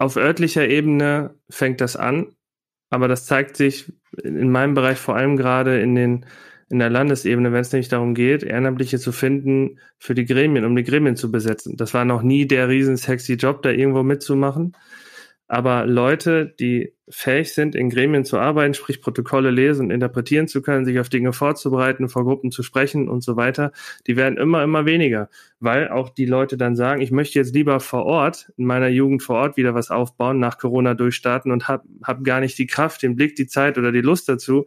auf örtlicher Ebene fängt das an, aber das zeigt sich in meinem Bereich vor allem gerade in den in der Landesebene, wenn es nämlich darum geht, Ehrenamtliche zu finden für die Gremien, um die Gremien zu besetzen. Das war noch nie der riesen sexy Job, da irgendwo mitzumachen. Aber Leute, die fähig sind, in Gremien zu arbeiten, sprich Protokolle lesen und interpretieren zu können, sich auf Dinge vorzubereiten, vor Gruppen zu sprechen und so weiter, die werden immer, immer weniger, weil auch die Leute dann sagen, ich möchte jetzt lieber vor Ort, in meiner Jugend vor Ort wieder was aufbauen, nach Corona durchstarten und habe hab gar nicht die Kraft, den Blick, die Zeit oder die Lust dazu,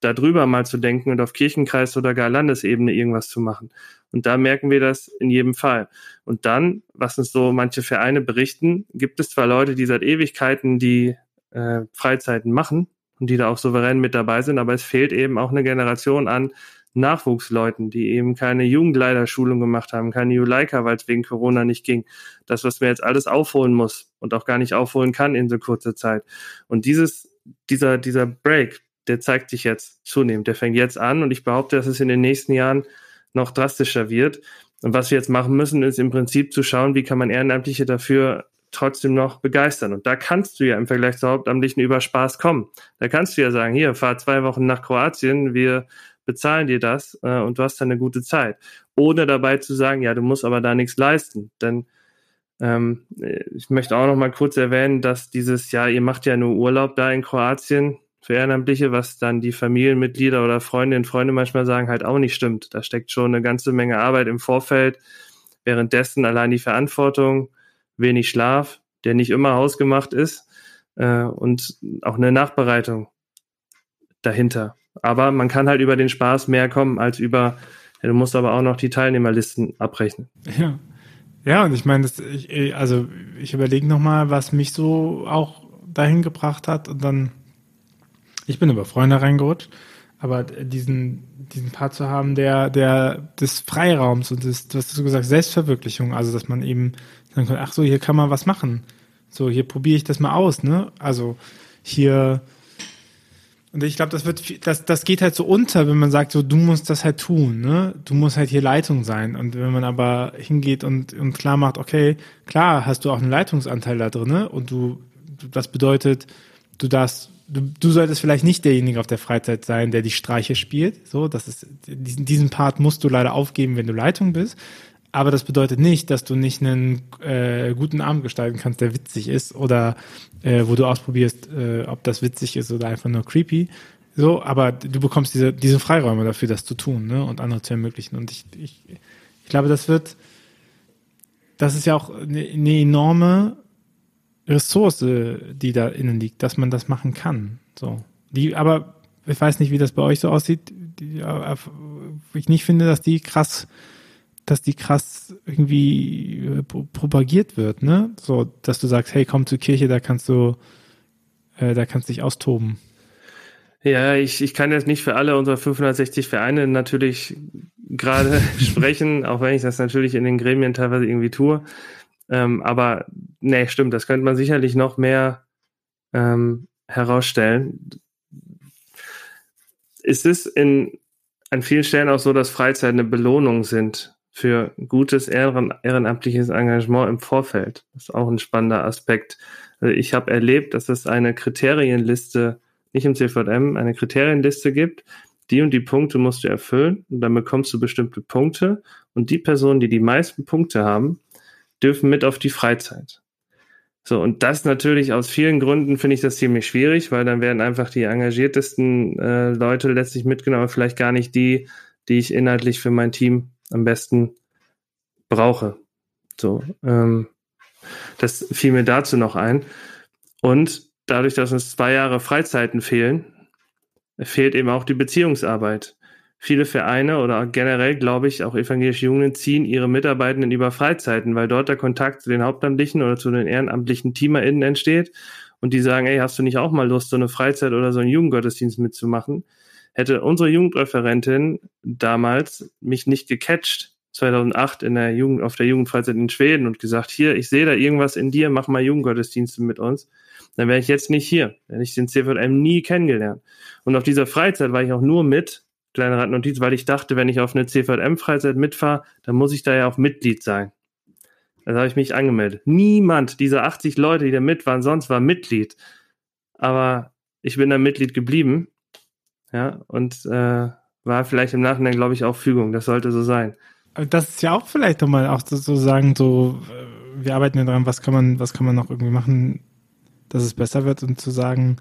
darüber mal zu denken und auf Kirchenkreis oder gar Landesebene irgendwas zu machen. Und da merken wir das in jedem Fall. Und dann, was uns so manche Vereine berichten, gibt es zwar Leute, die seit Ewigkeiten die äh, Freizeiten machen und die da auch souverän mit dabei sind, aber es fehlt eben auch eine Generation an Nachwuchsleuten, die eben keine Jugendleiterschulung gemacht haben, keine Juleika, weil es wegen Corona nicht ging. Das, was man jetzt alles aufholen muss und auch gar nicht aufholen kann in so kurzer Zeit. Und dieses, dieser, dieser Break, der zeigt sich jetzt zunehmend. Der fängt jetzt an und ich behaupte, dass es in den nächsten Jahren noch drastischer wird. Und was wir jetzt machen müssen, ist im Prinzip zu schauen, wie kann man Ehrenamtliche dafür trotzdem noch begeistern. Und da kannst du ja im Vergleich zur Hauptamtlichen über Spaß kommen. Da kannst du ja sagen, hier, fahr zwei Wochen nach Kroatien, wir bezahlen dir das äh, und du hast dann eine gute Zeit. Ohne dabei zu sagen, ja, du musst aber da nichts leisten. Denn ähm, ich möchte auch noch mal kurz erwähnen, dass dieses Jahr, ihr macht ja nur Urlaub da in Kroatien, für Ehrenamtliche, was dann die Familienmitglieder oder Freundinnen und Freunde manchmal sagen, halt auch nicht stimmt. Da steckt schon eine ganze Menge Arbeit im Vorfeld, währenddessen allein die Verantwortung, wenig Schlaf, der nicht immer hausgemacht ist äh, und auch eine Nachbereitung dahinter. Aber man kann halt über den Spaß mehr kommen als über, ja, du musst aber auch noch die Teilnehmerlisten abrechnen. Ja. Ja, und ich meine, ich, also ich überlege nochmal, was mich so auch dahin gebracht hat und dann, ich bin über Freunde reingerutscht, aber diesen, diesen Part zu haben, der, der des Freiraums und des, was du gesagt, Selbstverwirklichung, also dass man eben sagen kann, ach so, hier kann man was machen. So, hier probiere ich das mal aus, ne? Also hier und ich glaube, das wird, das, das geht halt so unter, wenn man sagt, so, du musst das halt tun, ne? Du musst halt hier Leitung sein. Und wenn man aber hingeht und, und klar macht, okay, klar hast du auch einen Leitungsanteil da drin, ne? Und du, das bedeutet, du darfst, du, du solltest vielleicht nicht derjenige auf der Freizeit sein, der die Streiche spielt. So, das ist, diesen, diesen Part musst du leider aufgeben, wenn du Leitung bist. Aber das bedeutet nicht, dass du nicht einen äh, guten Abend gestalten kannst, der witzig ist oder äh, wo du ausprobierst, äh, ob das witzig ist oder einfach nur creepy. So, aber du bekommst diese, diese Freiräume dafür, das zu tun ne? und andere zu ermöglichen. Und ich, ich, ich glaube, das wird, das ist ja auch eine, eine enorme Ressource, die da innen liegt, dass man das machen kann. So, die, aber ich weiß nicht, wie das bei euch so aussieht. Die, ich nicht finde, dass die krass dass die krass irgendwie äh, propagiert wird, ne? So, dass du sagst, hey, komm zur Kirche, da kannst du, äh, da kannst dich austoben. Ja, ich, ich kann jetzt nicht für alle unsere 560 Vereine natürlich gerade sprechen, auch wenn ich das natürlich in den Gremien teilweise irgendwie tue. Ähm, aber nee, stimmt, das könnte man sicherlich noch mehr ähm, herausstellen. Ist es in an vielen Stellen auch so, dass Freizeit eine Belohnung sind für gutes ehren, ehrenamtliches Engagement im Vorfeld. Das ist auch ein spannender Aspekt. Also ich habe erlebt, dass es eine Kriterienliste, nicht im CVM, eine Kriterienliste gibt. Die und die Punkte musst du erfüllen und dann bekommst du bestimmte Punkte. Und die Personen, die die meisten Punkte haben, dürfen mit auf die Freizeit. So, und das natürlich aus vielen Gründen finde ich das ziemlich schwierig, weil dann werden einfach die engagiertesten äh, Leute letztlich mitgenommen, aber vielleicht gar nicht die, die ich inhaltlich für mein Team am besten brauche. So, ähm, das fiel mir dazu noch ein. Und dadurch, dass uns zwei Jahre Freizeiten fehlen, fehlt eben auch die Beziehungsarbeit. Viele Vereine oder generell, glaube ich, auch evangelische Jungen ziehen ihre Mitarbeitenden über Freizeiten, weil dort der Kontakt zu den Hauptamtlichen oder zu den ehrenamtlichen TeamerInnen entsteht und die sagen, ey, hast du nicht auch mal Lust, so eine Freizeit oder so einen Jugendgottesdienst mitzumachen? hätte unsere Jugendreferentin damals mich nicht gecatcht, 2008 in der Jugend, auf der Jugendfreizeit in Schweden und gesagt, hier, ich sehe da irgendwas in dir, mach mal Jugendgottesdienste mit uns, dann wäre ich jetzt nicht hier. Hätte ich den CVM nie kennengelernt. Und auf dieser Freizeit war ich auch nur mit, kleine Radnotiz, weil ich dachte, wenn ich auf eine CVM-Freizeit mitfahre, dann muss ich da ja auch Mitglied sein. Also habe ich mich angemeldet. Niemand dieser 80 Leute, die da mit waren, sonst war Mitglied. Aber ich bin da Mitglied geblieben ja, und äh, war vielleicht im Nachhinein, glaube ich, auch Fügung. Das sollte so sein. Das ist ja auch vielleicht nochmal auch so, so sagen, so, äh, wir arbeiten ja dran, was kann man, was kann man noch irgendwie machen, dass es besser wird und zu sagen,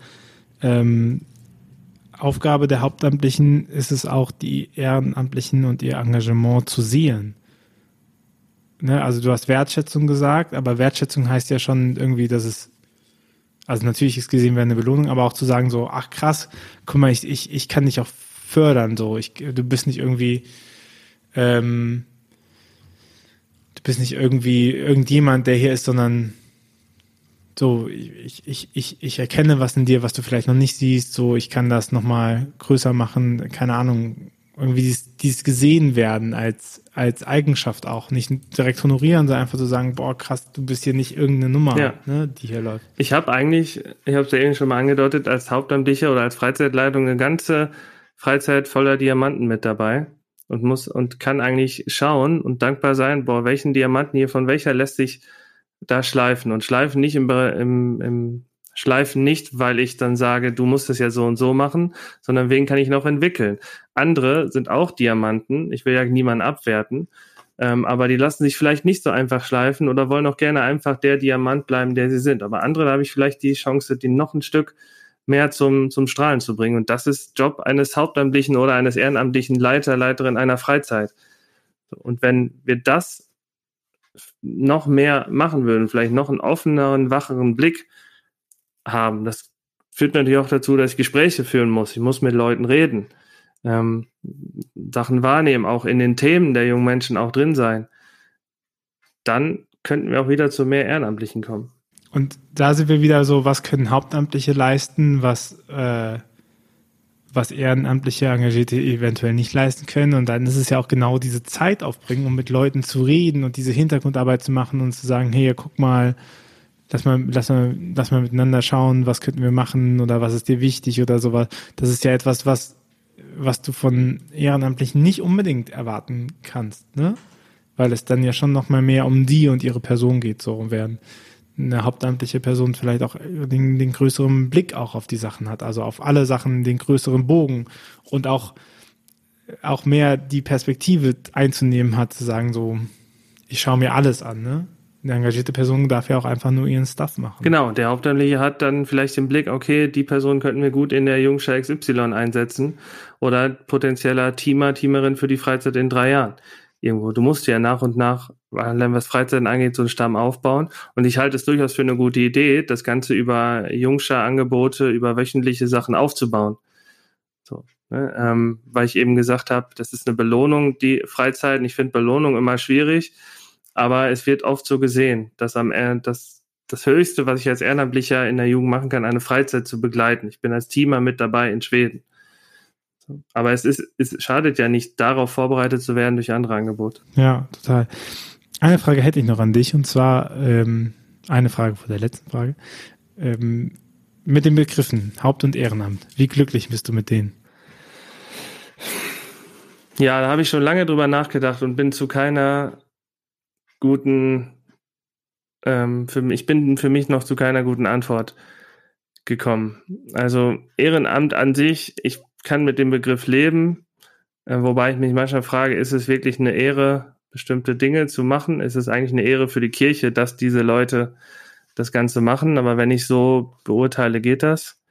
ähm, Aufgabe der Hauptamtlichen ist es auch, die Ehrenamtlichen und ihr Engagement zu sehen. Ne? Also du hast Wertschätzung gesagt, aber Wertschätzung heißt ja schon irgendwie, dass es also natürlich ist gesehen werden eine Belohnung, aber auch zu sagen so, ach krass, guck mal, ich, ich, ich kann dich auch fördern, so, ich, du bist nicht irgendwie, ähm, du bist nicht irgendwie irgendjemand, der hier ist, sondern so, ich, ich, ich, ich erkenne was in dir, was du vielleicht noch nicht siehst, so, ich kann das nochmal größer machen, keine Ahnung, irgendwie dieses, dieses gesehen werden als, als Eigenschaft auch. Nicht direkt honorieren, sondern einfach so sagen, boah, krass, du bist hier nicht irgendeine Nummer, ja. ne, die hier läuft. Ich habe eigentlich, ich habe es ja eben schon mal angedeutet, als Hauptamtlicher oder als Freizeitleitung eine ganze Freizeit voller Diamanten mit dabei und muss und kann eigentlich schauen und dankbar sein, boah, welchen Diamanten hier von welcher lässt sich da schleifen und schleifen nicht im, im, im schleifen nicht, weil ich dann sage, du musst es ja so und so machen, sondern wen kann ich noch entwickeln? Andere sind auch Diamanten. Ich will ja niemanden abwerten. Ähm, aber die lassen sich vielleicht nicht so einfach schleifen oder wollen auch gerne einfach der Diamant bleiben, der sie sind. Aber andere, da habe ich vielleicht die Chance, die noch ein Stück mehr zum, zum Strahlen zu bringen. Und das ist Job eines Hauptamtlichen oder eines ehrenamtlichen Leiter, Leiterin einer Freizeit. Und wenn wir das noch mehr machen würden, vielleicht noch einen offeneren, wacheren Blick haben. Das führt natürlich auch dazu, dass ich Gespräche führen muss. Ich muss mit Leuten reden, ähm, Sachen wahrnehmen, auch in den Themen der jungen Menschen auch drin sein. Dann könnten wir auch wieder zu mehr Ehrenamtlichen kommen. Und da sind wir wieder so, was können Hauptamtliche leisten, was, äh, was ehrenamtliche Engagierte eventuell nicht leisten können. Und dann ist es ja auch genau diese Zeit aufbringen, um mit Leuten zu reden und diese Hintergrundarbeit zu machen und zu sagen, hey, guck mal, lass mal, lass mal, lass mal miteinander schauen, was könnten wir machen oder was ist dir wichtig oder sowas. Das ist ja etwas, was, was du von Ehrenamtlichen nicht unbedingt erwarten kannst, ne? Weil es dann ja schon nochmal mehr um die und ihre Person geht, so werden eine hauptamtliche Person vielleicht auch den, den größeren Blick auch auf die Sachen hat, also auf alle Sachen den größeren Bogen und auch, auch mehr die Perspektive einzunehmen hat, zu sagen so, ich schaue mir alles an, ne? Eine engagierte Person darf ja auch einfach nur ihren Stuff machen. Genau, der Hauptamtliche hat dann vielleicht den Blick, okay, die Person könnten wir gut in der Jungschar XY einsetzen oder potenzieller Teamer, Teamerin für die Freizeit in drei Jahren irgendwo. Du musst ja nach und nach, was Freizeit angeht, so einen Stamm aufbauen. Und ich halte es durchaus für eine gute Idee, das Ganze über Jungschar-Angebote, über wöchentliche Sachen aufzubauen. So, ne? ähm, weil ich eben gesagt habe, das ist eine Belohnung, die Freizeit. Ich finde Belohnung immer schwierig, aber es wird oft so gesehen, dass am Ende das das Höchste, was ich als Ehrenamtlicher in der Jugend machen kann, eine Freizeit zu begleiten. Ich bin als Teamer mit dabei in Schweden. Aber es ist, es schadet ja nicht, darauf vorbereitet zu werden durch andere Angebote. Ja, total. Eine Frage hätte ich noch an dich und zwar ähm, eine Frage vor der letzten Frage. Ähm, mit den Begriffen Haupt- und Ehrenamt. Wie glücklich bist du mit denen? Ja, da habe ich schon lange drüber nachgedacht und bin zu keiner guten, ähm, für ich bin für mich noch zu keiner guten Antwort gekommen. Also Ehrenamt an sich, ich kann mit dem Begriff leben, äh, wobei ich mich manchmal frage, ist es wirklich eine Ehre, bestimmte Dinge zu machen? Ist es eigentlich eine Ehre für die Kirche, dass diese Leute das Ganze machen? Aber wenn ich so beurteile, geht das.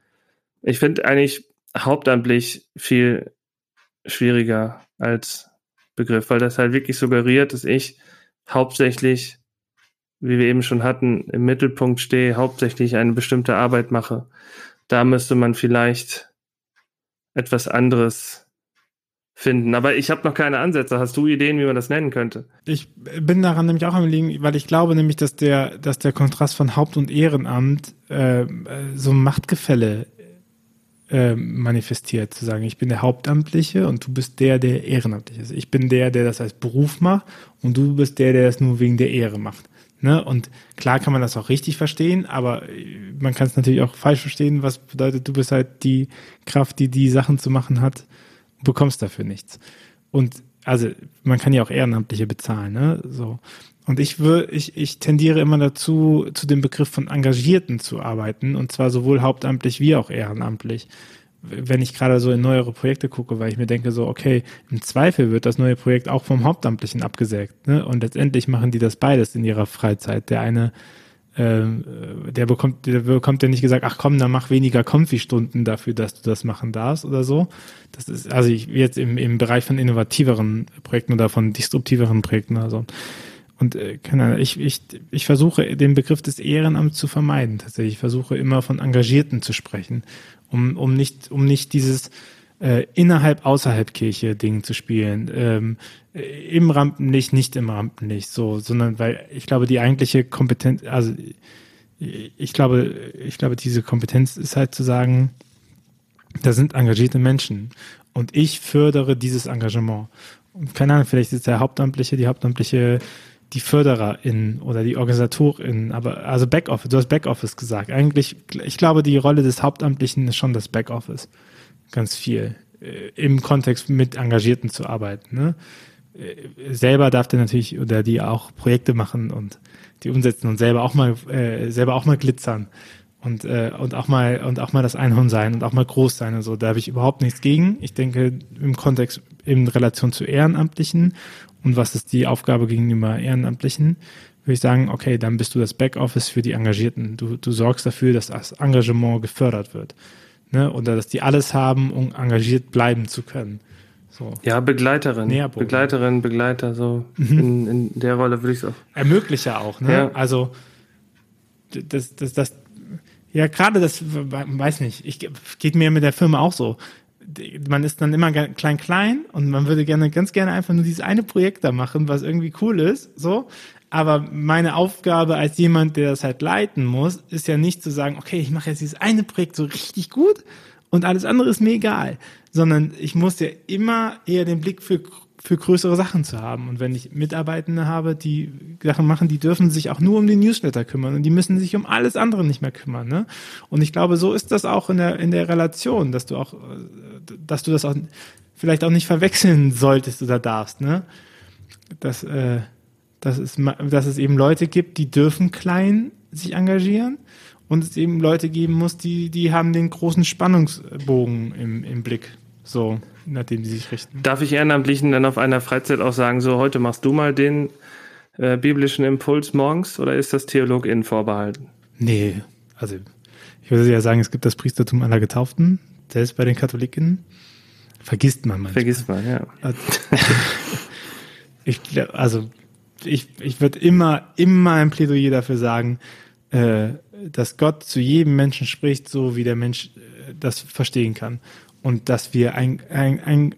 Ich finde eigentlich hauptamtlich viel schwieriger als Begriff, weil das halt wirklich suggeriert, dass ich hauptsächlich, wie wir eben schon hatten, im Mittelpunkt stehe, hauptsächlich eine bestimmte Arbeit mache. Da müsste man vielleicht etwas anderes finden. Aber ich habe noch keine Ansätze. Hast du Ideen, wie man das nennen könnte? Ich bin daran nämlich auch am liegen, weil ich glaube nämlich, dass der, dass der Kontrast von Haupt- und Ehrenamt äh, so ein Machtgefälle äh, manifestiert, zu sagen, ich bin der Hauptamtliche und du bist der, der ehrenamtlich ist. Ich bin der, der das als Beruf macht und du bist der, der das nur wegen der Ehre macht. Ne? Und klar kann man das auch richtig verstehen, aber man kann es natürlich auch falsch verstehen, was bedeutet, du bist halt die Kraft, die die Sachen zu machen hat, bekommst dafür nichts. Und also man kann ja auch Ehrenamtliche bezahlen, ne? So. Und ich würde, ich, ich tendiere immer dazu, zu dem Begriff von Engagierten zu arbeiten, und zwar sowohl hauptamtlich wie auch ehrenamtlich wenn ich gerade so in neuere Projekte gucke, weil ich mir denke so, okay, im Zweifel wird das neue Projekt auch vom Hauptamtlichen abgesägt. Ne? Und letztendlich machen die das beides in ihrer Freizeit. Der eine, äh, der bekommt, der bekommt ja nicht gesagt, ach komm, dann mach weniger Konfi-Stunden dafür, dass du das machen darfst oder so. Das ist, also ich jetzt im, im Bereich von innovativeren Projekten oder von disruptiveren Projekten oder so. Und äh, keine Ahnung, ich, ich, ich versuche den Begriff des Ehrenamts zu vermeiden. Tatsächlich, ich versuche immer von Engagierten zu sprechen um, um nicht, um nicht dieses äh, innerhalb, außerhalb Kirche Ding zu spielen. Ähm, Im Rampenlicht, nicht im Rampenlicht, so, sondern weil ich glaube, die eigentliche Kompetenz, also ich glaube, ich glaube, diese Kompetenz ist halt zu sagen, da sind engagierte Menschen und ich fördere dieses Engagement. Und keine Ahnung, vielleicht ist der Hauptamtliche, die Hauptamtliche die Fördererin oder die Organisatorin, aber also Backoffice, du hast Backoffice gesagt. Eigentlich, ich glaube, die Rolle des Hauptamtlichen ist schon das Backoffice. Ganz viel. Äh, Im Kontext mit Engagierten zu arbeiten. Ne? Äh, selber darf der natürlich oder die auch Projekte machen und die umsetzen und selber auch mal äh, selber auch mal glitzern und äh, und auch mal und auch mal das Einhorn sein und auch mal groß sein und so. Da habe ich überhaupt nichts gegen. Ich denke im Kontext in Relation zu Ehrenamtlichen und was ist die Aufgabe gegenüber Ehrenamtlichen, würde ich sagen, okay, dann bist du das Backoffice für die Engagierten. Du, du sorgst dafür, dass das Engagement gefördert wird. Ne? Oder dass die alles haben, um engagiert bleiben zu können. So. Ja, Begleiterin. Nährboden. Begleiterin, Begleiter, so mhm. in, in der Rolle würde ich es auch. Ermöglicher auch, ne? Ja. Also das, das, das, ja, gerade das, weiß nicht, ich geht mir mit der Firma auch so. Man ist dann immer klein, klein und man würde gerne, ganz gerne einfach nur dieses eine Projekt da machen, was irgendwie cool ist, so. Aber meine Aufgabe als jemand, der das halt leiten muss, ist ja nicht zu sagen, okay, ich mache jetzt dieses eine Projekt so richtig gut und alles andere ist mir egal, sondern ich muss ja immer eher den Blick für für größere Sachen zu haben. Und wenn ich Mitarbeitende habe, die Sachen machen, die dürfen sich auch nur um den Newsletter kümmern und die müssen sich um alles andere nicht mehr kümmern. Ne? Und ich glaube, so ist das auch in der, in der Relation, dass du auch, dass du das auch vielleicht auch nicht verwechseln solltest oder darfst, ne? Dass, äh, dass, es, dass es eben Leute gibt, die dürfen klein sich engagieren und es eben Leute geben muss, die, die haben den großen Spannungsbogen im, im Blick. So, nachdem die sich richten. Darf ich Ehrenamtlichen dann auf einer Freizeit auch sagen, so heute machst du mal den äh, biblischen Impuls morgens oder ist das TheologInnen vorbehalten? Nee, also ich würde ja sagen, es gibt das Priestertum aller Getauften, selbst bei den Katholiken. Vergisst man manchmal. Vergisst man, ja. Also, ich, also ich, ich würde immer, immer ein Plädoyer dafür sagen, äh, dass Gott zu jedem Menschen spricht, so wie der Mensch äh, das verstehen kann. Und dass wir ein, ein, ein,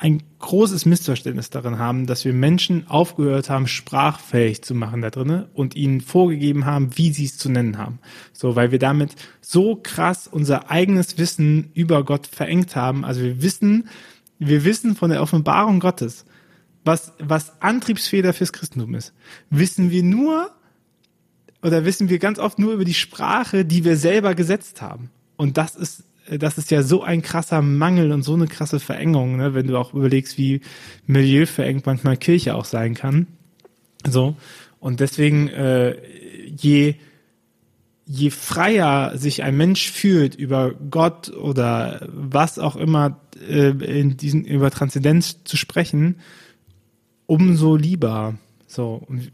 ein großes Missverständnis darin haben, dass wir Menschen aufgehört haben, sprachfähig zu machen da drinnen und ihnen vorgegeben haben, wie sie es zu nennen haben. So, weil wir damit so krass unser eigenes Wissen über Gott verengt haben. Also wir wissen, wir wissen von der Offenbarung Gottes, was, was Antriebsfeder fürs Christentum ist. Wissen wir nur, oder wissen wir ganz oft nur über die Sprache, die wir selber gesetzt haben. Und das ist, das ist ja so ein krasser Mangel und so eine krasse Verengung, ne? wenn du auch überlegst, wie milieuverengt manchmal Kirche auch sein kann. So. Und deswegen, äh, je, je freier sich ein Mensch fühlt über Gott oder was auch immer äh, in diesen über Transzendenz zu sprechen, umso lieber. So. Und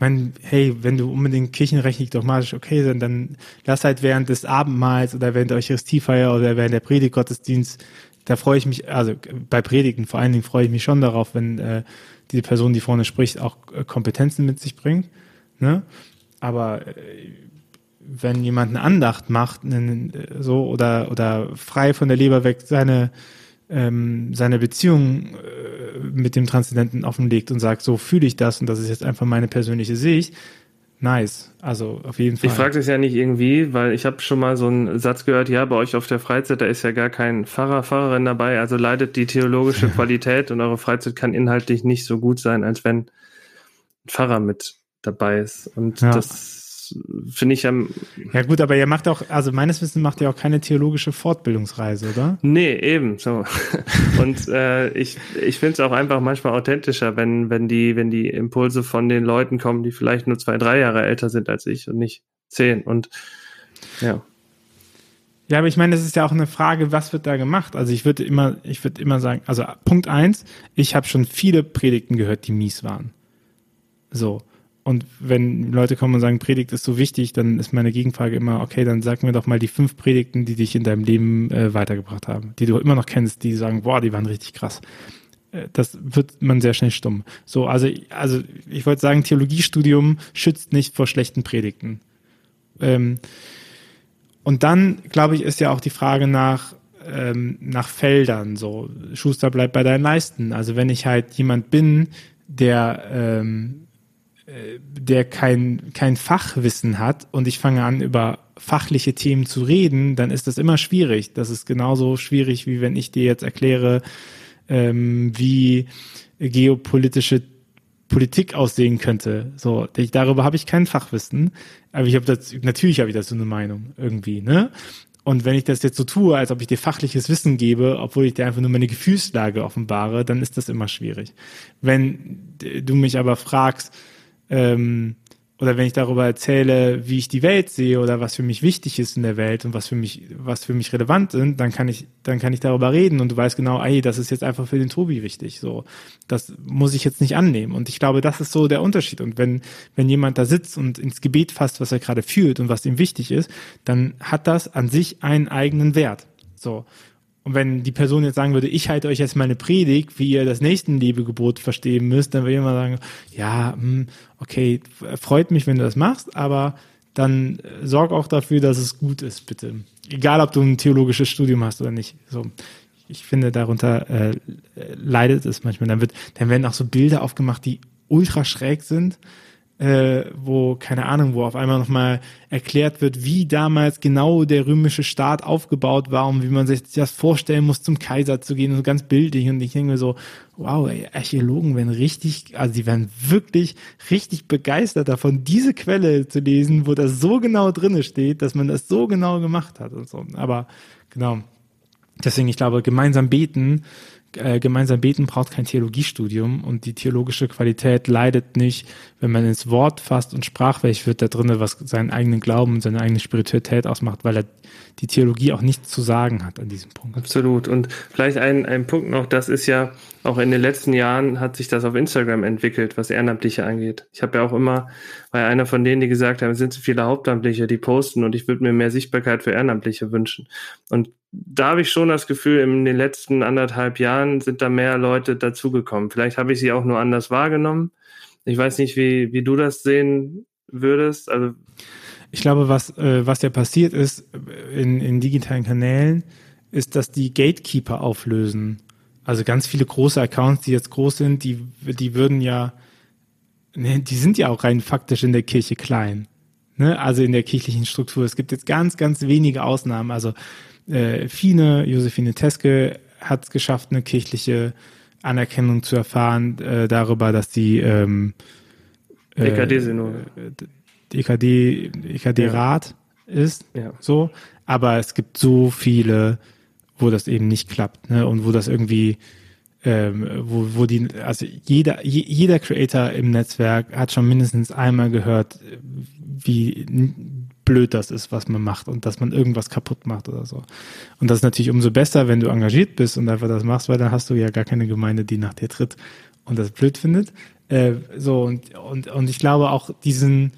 meine, hey, wenn du unbedingt kirchenrechtlich dogmatisch okay sind, dann lass halt während des Abendmahls oder während der Eucharistiefeier oder während der Predigtgottesdienst, da freue ich mich, also bei Predigten vor allen Dingen freue ich mich schon darauf, wenn äh, diese Person, die vorne spricht, auch äh, Kompetenzen mit sich bringt. Ne? Aber äh, wenn jemand eine Andacht macht, ne, so oder oder frei von der Leber weg seine ähm, seine Beziehung äh, mit dem Transzendenten offenlegt und sagt, so fühle ich das und das ist jetzt einfach meine persönliche Sicht. Nice, also auf jeden Fall. Ich frage das ja nicht irgendwie, weil ich habe schon mal so einen Satz gehört, ja, bei euch auf der Freizeit, da ist ja gar kein Pfarrer, Pfarrerin dabei, also leidet die theologische Qualität und eure Freizeit kann inhaltlich nicht so gut sein, als wenn ein Pfarrer mit dabei ist. Und ja. das finde ich am. Ja gut, aber ihr macht auch, also meines Wissens macht ihr auch keine theologische Fortbildungsreise, oder? Nee, eben so. Und äh, ich, ich finde es auch einfach manchmal authentischer, wenn, wenn die, wenn die Impulse von den Leuten kommen, die vielleicht nur zwei, drei Jahre älter sind als ich und nicht zehn. Und ja. Ja, aber ich meine, das ist ja auch eine Frage, was wird da gemacht? Also ich würde immer, ich würde immer sagen, also Punkt eins, ich habe schon viele Predigten gehört, die mies waren. So. Und wenn Leute kommen und sagen, Predigt ist so wichtig, dann ist meine Gegenfrage immer, okay, dann sag mir doch mal die fünf Predigten, die dich in deinem Leben äh, weitergebracht haben, die du immer noch kennst, die sagen, boah, die waren richtig krass. Äh, das wird man sehr schnell stumm. So, also, also ich wollte sagen, Theologiestudium schützt nicht vor schlechten Predigten. Ähm, und dann, glaube ich, ist ja auch die Frage nach, ähm, nach Feldern. So, Schuster bleibt bei deinen Leisten. Also wenn ich halt jemand bin, der ähm, der kein, kein Fachwissen hat und ich fange an, über fachliche Themen zu reden, dann ist das immer schwierig. Das ist genauso schwierig, wie wenn ich dir jetzt erkläre, ähm, wie geopolitische Politik aussehen könnte. So, ich, darüber habe ich kein Fachwissen, aber ich habe das natürlich habe ich dazu eine Meinung irgendwie, ne? Und wenn ich das jetzt so tue, als ob ich dir fachliches Wissen gebe, obwohl ich dir einfach nur meine Gefühlslage offenbare, dann ist das immer schwierig. Wenn du mich aber fragst, ähm, oder wenn ich darüber erzähle, wie ich die Welt sehe oder was für mich wichtig ist in der Welt und was für mich, was für mich relevant sind, dann kann ich, dann kann ich darüber reden und du weißt genau, ey, das ist jetzt einfach für den Tobi wichtig. So, das muss ich jetzt nicht annehmen. Und ich glaube, das ist so der Unterschied. Und wenn, wenn jemand da sitzt und ins Gebet fasst, was er gerade fühlt und was ihm wichtig ist, dann hat das an sich einen eigenen Wert. So. Und wenn die Person jetzt sagen würde, ich halte euch jetzt mal eine Predigt, wie ihr das Nächstenliebegebot verstehen müsst, dann würde ich immer sagen, ja, hm, okay, freut mich, wenn du das machst, aber dann sorg auch dafür, dass es gut ist, bitte. Egal, ob du ein theologisches Studium hast oder nicht. So, ich finde, darunter äh, leidet es manchmal. Dann wird, dann werden auch so Bilder aufgemacht, die ultra schräg sind äh, wo, keine Ahnung, wo auf einmal nochmal erklärt wird, wie damals genau der römische Staat aufgebaut war und wie man sich das vorstellen muss, zum Kaiser zu gehen so ganz bildlich. Und ich denke mir so, wow, ey, Archäologen werden richtig, also die werden wirklich richtig begeistert davon, diese Quelle zu lesen, wo das so genau drinne steht, dass man das so genau gemacht hat und so. Aber genau. Deswegen, ich glaube, gemeinsam beten äh, gemeinsam beten braucht kein Theologiestudium und die theologische Qualität leidet nicht, wenn man ins Wort fasst und sprachfähig wird da drinnen, was seinen eigenen Glauben und seine eigene Spiritualität ausmacht, weil er die Theologie auch nichts zu sagen hat an diesem Punkt. Absolut. Und vielleicht ein, ein Punkt noch, das ist ja auch in den letzten Jahren hat sich das auf Instagram entwickelt, was Ehrenamtliche angeht. Ich habe ja auch immer, war einer von denen, die gesagt haben, es sind zu viele Hauptamtliche, die posten und ich würde mir mehr Sichtbarkeit für Ehrenamtliche wünschen. Und da habe ich schon das Gefühl, in den letzten anderthalb Jahren sind da mehr Leute dazugekommen. Vielleicht habe ich sie auch nur anders wahrgenommen. Ich weiß nicht, wie, wie du das sehen würdest. Also ich glaube, was, äh, was ja passiert ist in, in digitalen Kanälen, ist, dass die Gatekeeper auflösen. Also ganz viele große Accounts, die jetzt groß sind, die, die würden ja, ne, die sind ja auch rein faktisch in der Kirche klein. Ne? Also in der kirchlichen Struktur. Es gibt jetzt ganz, ganz wenige Ausnahmen. Also äh, Fine, Josephine Teske hat es geschafft, eine kirchliche Anerkennung zu erfahren äh, darüber, dass die ähm, äh, EKD-Synode. EKD, EKD-Rat ja. ist. Ja. So. Aber es gibt so viele, wo das eben nicht klappt, ne? Und wo das irgendwie, ähm, wo, wo die, also jeder, jeder Creator im Netzwerk hat schon mindestens einmal gehört, wie blöd das ist, was man macht und dass man irgendwas kaputt macht oder so. Und das ist natürlich umso besser, wenn du engagiert bist und einfach das machst, weil dann hast du ja gar keine Gemeinde, die nach dir tritt und das blöd findet. Äh, so und, und, und ich glaube auch diesen,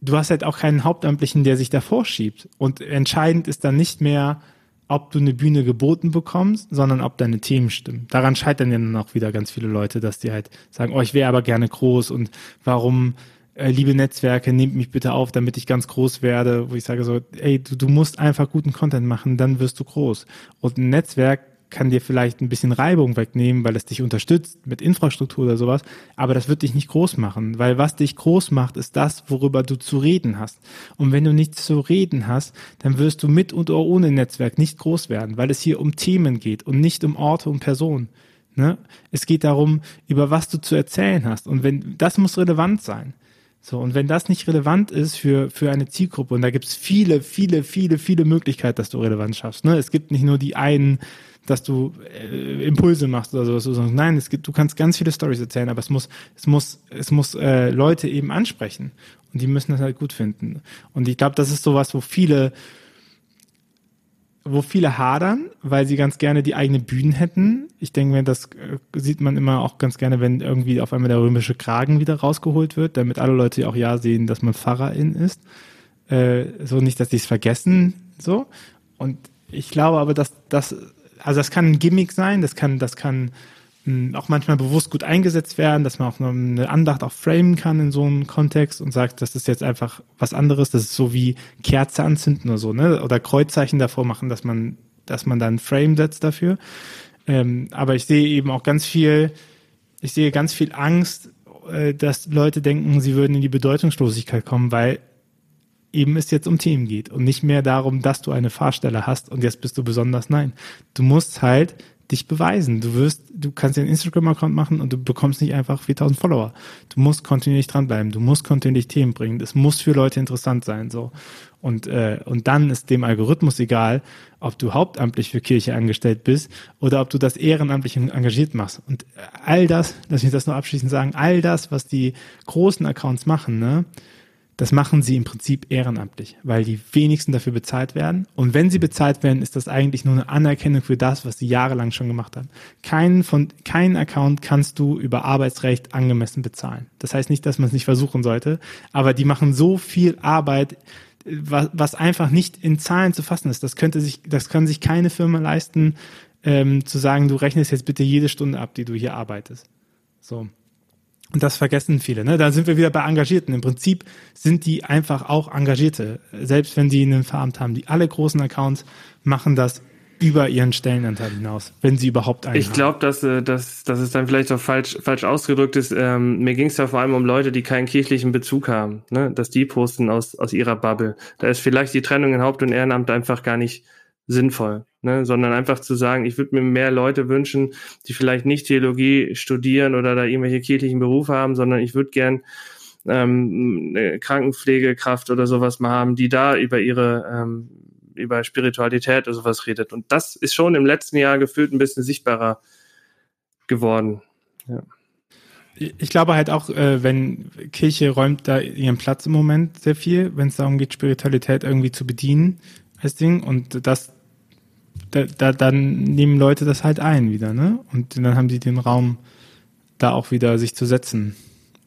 du hast halt auch keinen Hauptamtlichen, der sich davor schiebt. Und entscheidend ist dann nicht mehr, ob du eine Bühne geboten bekommst, sondern ob deine Themen stimmen. Daran scheitern ja dann auch wieder ganz viele Leute, dass die halt sagen, oh, ich wäre aber gerne groß und warum äh, liebe Netzwerke, nehmt mich bitte auf, damit ich ganz groß werde, wo ich sage so, ey, du, du musst einfach guten Content machen, dann wirst du groß. Und ein Netzwerk kann dir vielleicht ein bisschen Reibung wegnehmen, weil es dich unterstützt mit Infrastruktur oder sowas, aber das wird dich nicht groß machen, weil was dich groß macht, ist das, worüber du zu reden hast. Und wenn du nichts zu reden hast, dann wirst du mit und ohne Netzwerk nicht groß werden, weil es hier um Themen geht und nicht um Orte und Personen. Ne? Es geht darum, über was du zu erzählen hast. Und wenn das muss relevant sein. So, und wenn das nicht relevant ist für, für eine Zielgruppe, und da gibt es viele, viele, viele, viele Möglichkeiten, dass du relevant schaffst. Ne? Es gibt nicht nur die einen, dass du äh, Impulse machst oder sowas. Nein, es gibt, du kannst ganz viele Stories erzählen, aber es muss, es muss, es muss äh, Leute eben ansprechen. Und die müssen das halt gut finden. Und ich glaube, das ist sowas, wo viele wo viele hadern, weil sie ganz gerne die eigene Bühnen hätten. Ich denke mir, das äh, sieht man immer auch ganz gerne, wenn irgendwie auf einmal der römische Kragen wieder rausgeholt wird, damit alle Leute auch ja sehen, dass man Pfarrerin ist. Äh, so nicht, dass sie es vergessen, so. Und ich glaube aber, dass das, also das kann ein Gimmick sein, das kann, das kann auch manchmal bewusst gut eingesetzt werden, dass man auch eine Andacht auch framen kann in so einem Kontext und sagt, das ist jetzt einfach was anderes, das ist so wie Kerze anzünden oder so, ne? Oder Kreuzzeichen davor machen, dass man, dass man dann Frame setzt dafür. Ähm, aber ich sehe eben auch ganz viel, ich sehe ganz viel Angst, äh, dass Leute denken, sie würden in die Bedeutungslosigkeit kommen, weil eben es jetzt um Themen geht und nicht mehr darum, dass du eine Fahrstelle hast und jetzt bist du besonders. Nein, du musst halt dich beweisen. Du wirst, du kannst den Instagram-Account machen und du bekommst nicht einfach 4000 Follower. Du musst kontinuierlich dranbleiben. Du musst kontinuierlich Themen bringen. Es muss für Leute interessant sein, so. Und, äh, und dann ist dem Algorithmus egal, ob du hauptamtlich für Kirche angestellt bist oder ob du das ehrenamtlich engagiert machst. Und all das, lass mich das noch abschließend sagen, all das, was die großen Accounts machen, ne, das machen sie im Prinzip ehrenamtlich, weil die wenigsten dafür bezahlt werden. Und wenn sie bezahlt werden, ist das eigentlich nur eine Anerkennung für das, was sie jahrelang schon gemacht haben. Keinen von, keinen Account kannst du über Arbeitsrecht angemessen bezahlen. Das heißt nicht, dass man es nicht versuchen sollte, aber die machen so viel Arbeit was, was einfach nicht in Zahlen zu fassen ist. Das könnte sich, das kann sich keine Firma leisten, ähm, zu sagen, du rechnest jetzt bitte jede Stunde ab, die du hier arbeitest. So. Und das vergessen viele. Ne? Da sind wir wieder bei Engagierten. Im Prinzip sind die einfach auch Engagierte, selbst wenn die einen Veramt haben. Die alle großen Accounts machen das über ihren Stellenanteil hinaus, wenn sie überhaupt einen Ich glaube, dass, äh, dass, dass es dann vielleicht auch falsch, falsch ausgedrückt ist. Ähm, mir ging es ja vor allem um Leute, die keinen kirchlichen Bezug haben, ne? dass die posten aus, aus ihrer Bubble. Da ist vielleicht die Trennung in Haupt- und Ehrenamt einfach gar nicht sinnvoll, ne? sondern einfach zu sagen, ich würde mir mehr Leute wünschen, die vielleicht nicht Theologie studieren oder da irgendwelche kirchlichen Berufe haben, sondern ich würde gern ähm, eine Krankenpflegekraft oder sowas mal haben, die da über ihre ähm, über Spiritualität oder sowas redet. Und das ist schon im letzten Jahr gefühlt ein bisschen sichtbarer geworden. Ja. Ich glaube halt auch, äh, wenn Kirche räumt da ihren Platz im Moment sehr viel, wenn es darum geht, Spiritualität irgendwie zu bedienen als Ding und das da, da, dann nehmen Leute das halt ein wieder, ne? Und dann haben die den Raum, da auch wieder sich zu setzen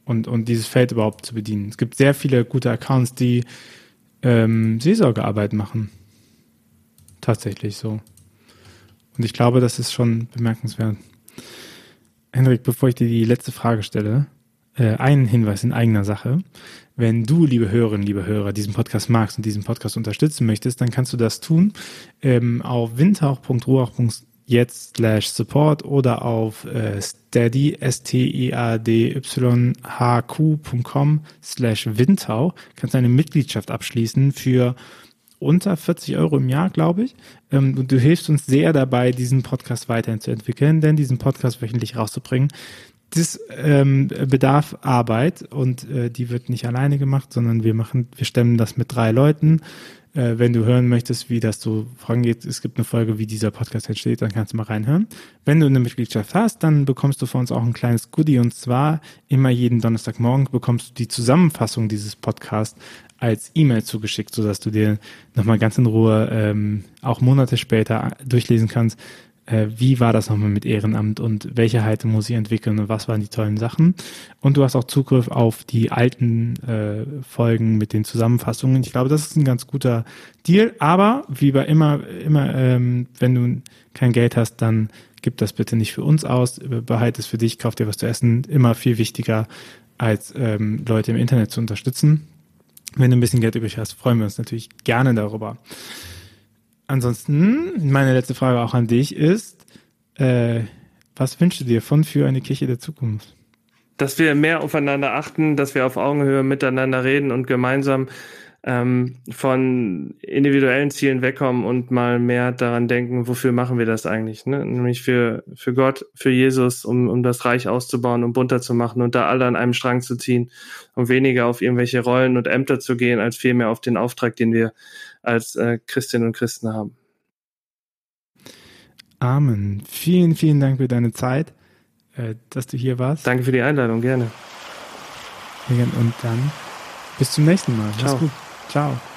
und, und dieses Feld überhaupt zu bedienen. Es gibt sehr viele gute Accounts, die ähm, Seelsorgearbeit machen tatsächlich so. Und ich glaube, das ist schon bemerkenswert. Hendrik, bevor ich dir die letzte Frage stelle, äh, einen Hinweis in eigener Sache. Wenn du, liebe Hörerinnen, liebe Hörer, diesen Podcast magst und diesen Podcast unterstützen möchtest, dann kannst du das tun ähm, auf windhauch.ruach.jetzt slash support oder auf äh, steady, s-t-e-a-d-y-h-q.com slash windhauch. Kannst eine Mitgliedschaft abschließen für unter 40 Euro im Jahr, glaube ich. Ähm, und du hilfst uns sehr dabei, diesen Podcast weiterhin zu entwickeln, denn diesen Podcast wöchentlich rauszubringen, das ähm, bedarf Arbeit und äh, die wird nicht alleine gemacht, sondern wir machen, wir stemmen das mit drei Leuten. Äh, wenn du hören möchtest, wie das so vorangeht, es gibt eine Folge, wie dieser Podcast entsteht, dann kannst du mal reinhören. Wenn du eine Mitgliedschaft hast, dann bekommst du von uns auch ein kleines Goodie und zwar immer jeden Donnerstagmorgen bekommst du die Zusammenfassung dieses Podcasts als E-Mail zugeschickt, sodass du dir nochmal ganz in Ruhe ähm, auch Monate später durchlesen kannst, wie war das nochmal mit Ehrenamt und welche Haltung muss ich entwickeln und was waren die tollen Sachen. Und du hast auch Zugriff auf die alten äh, Folgen mit den Zusammenfassungen. Ich glaube, das ist ein ganz guter Deal. Aber wie bei immer, immer, ähm, wenn du kein Geld hast, dann gib das bitte nicht für uns aus, behalte es für dich, kauf dir was zu essen. Immer viel wichtiger, als ähm, Leute im Internet zu unterstützen. Wenn du ein bisschen Geld übrig hast, freuen wir uns natürlich gerne darüber. Ansonsten, meine letzte Frage auch an dich ist, äh, was wünschst du dir von für eine Kirche der Zukunft? Dass wir mehr aufeinander achten, dass wir auf Augenhöhe miteinander reden und gemeinsam ähm, von individuellen Zielen wegkommen und mal mehr daran denken, wofür machen wir das eigentlich? Ne? Nämlich für, für Gott, für Jesus, um, um das Reich auszubauen, um bunter zu machen und da alle an einem Strang zu ziehen, um weniger auf irgendwelche Rollen und Ämter zu gehen, als vielmehr auf den Auftrag, den wir als äh, Christinnen und Christen haben. Amen. Vielen, vielen Dank für deine Zeit, äh, dass du hier warst. Danke für die Einladung, gerne. Und dann bis zum nächsten Mal. Ciao. Mach's gut. Ciao.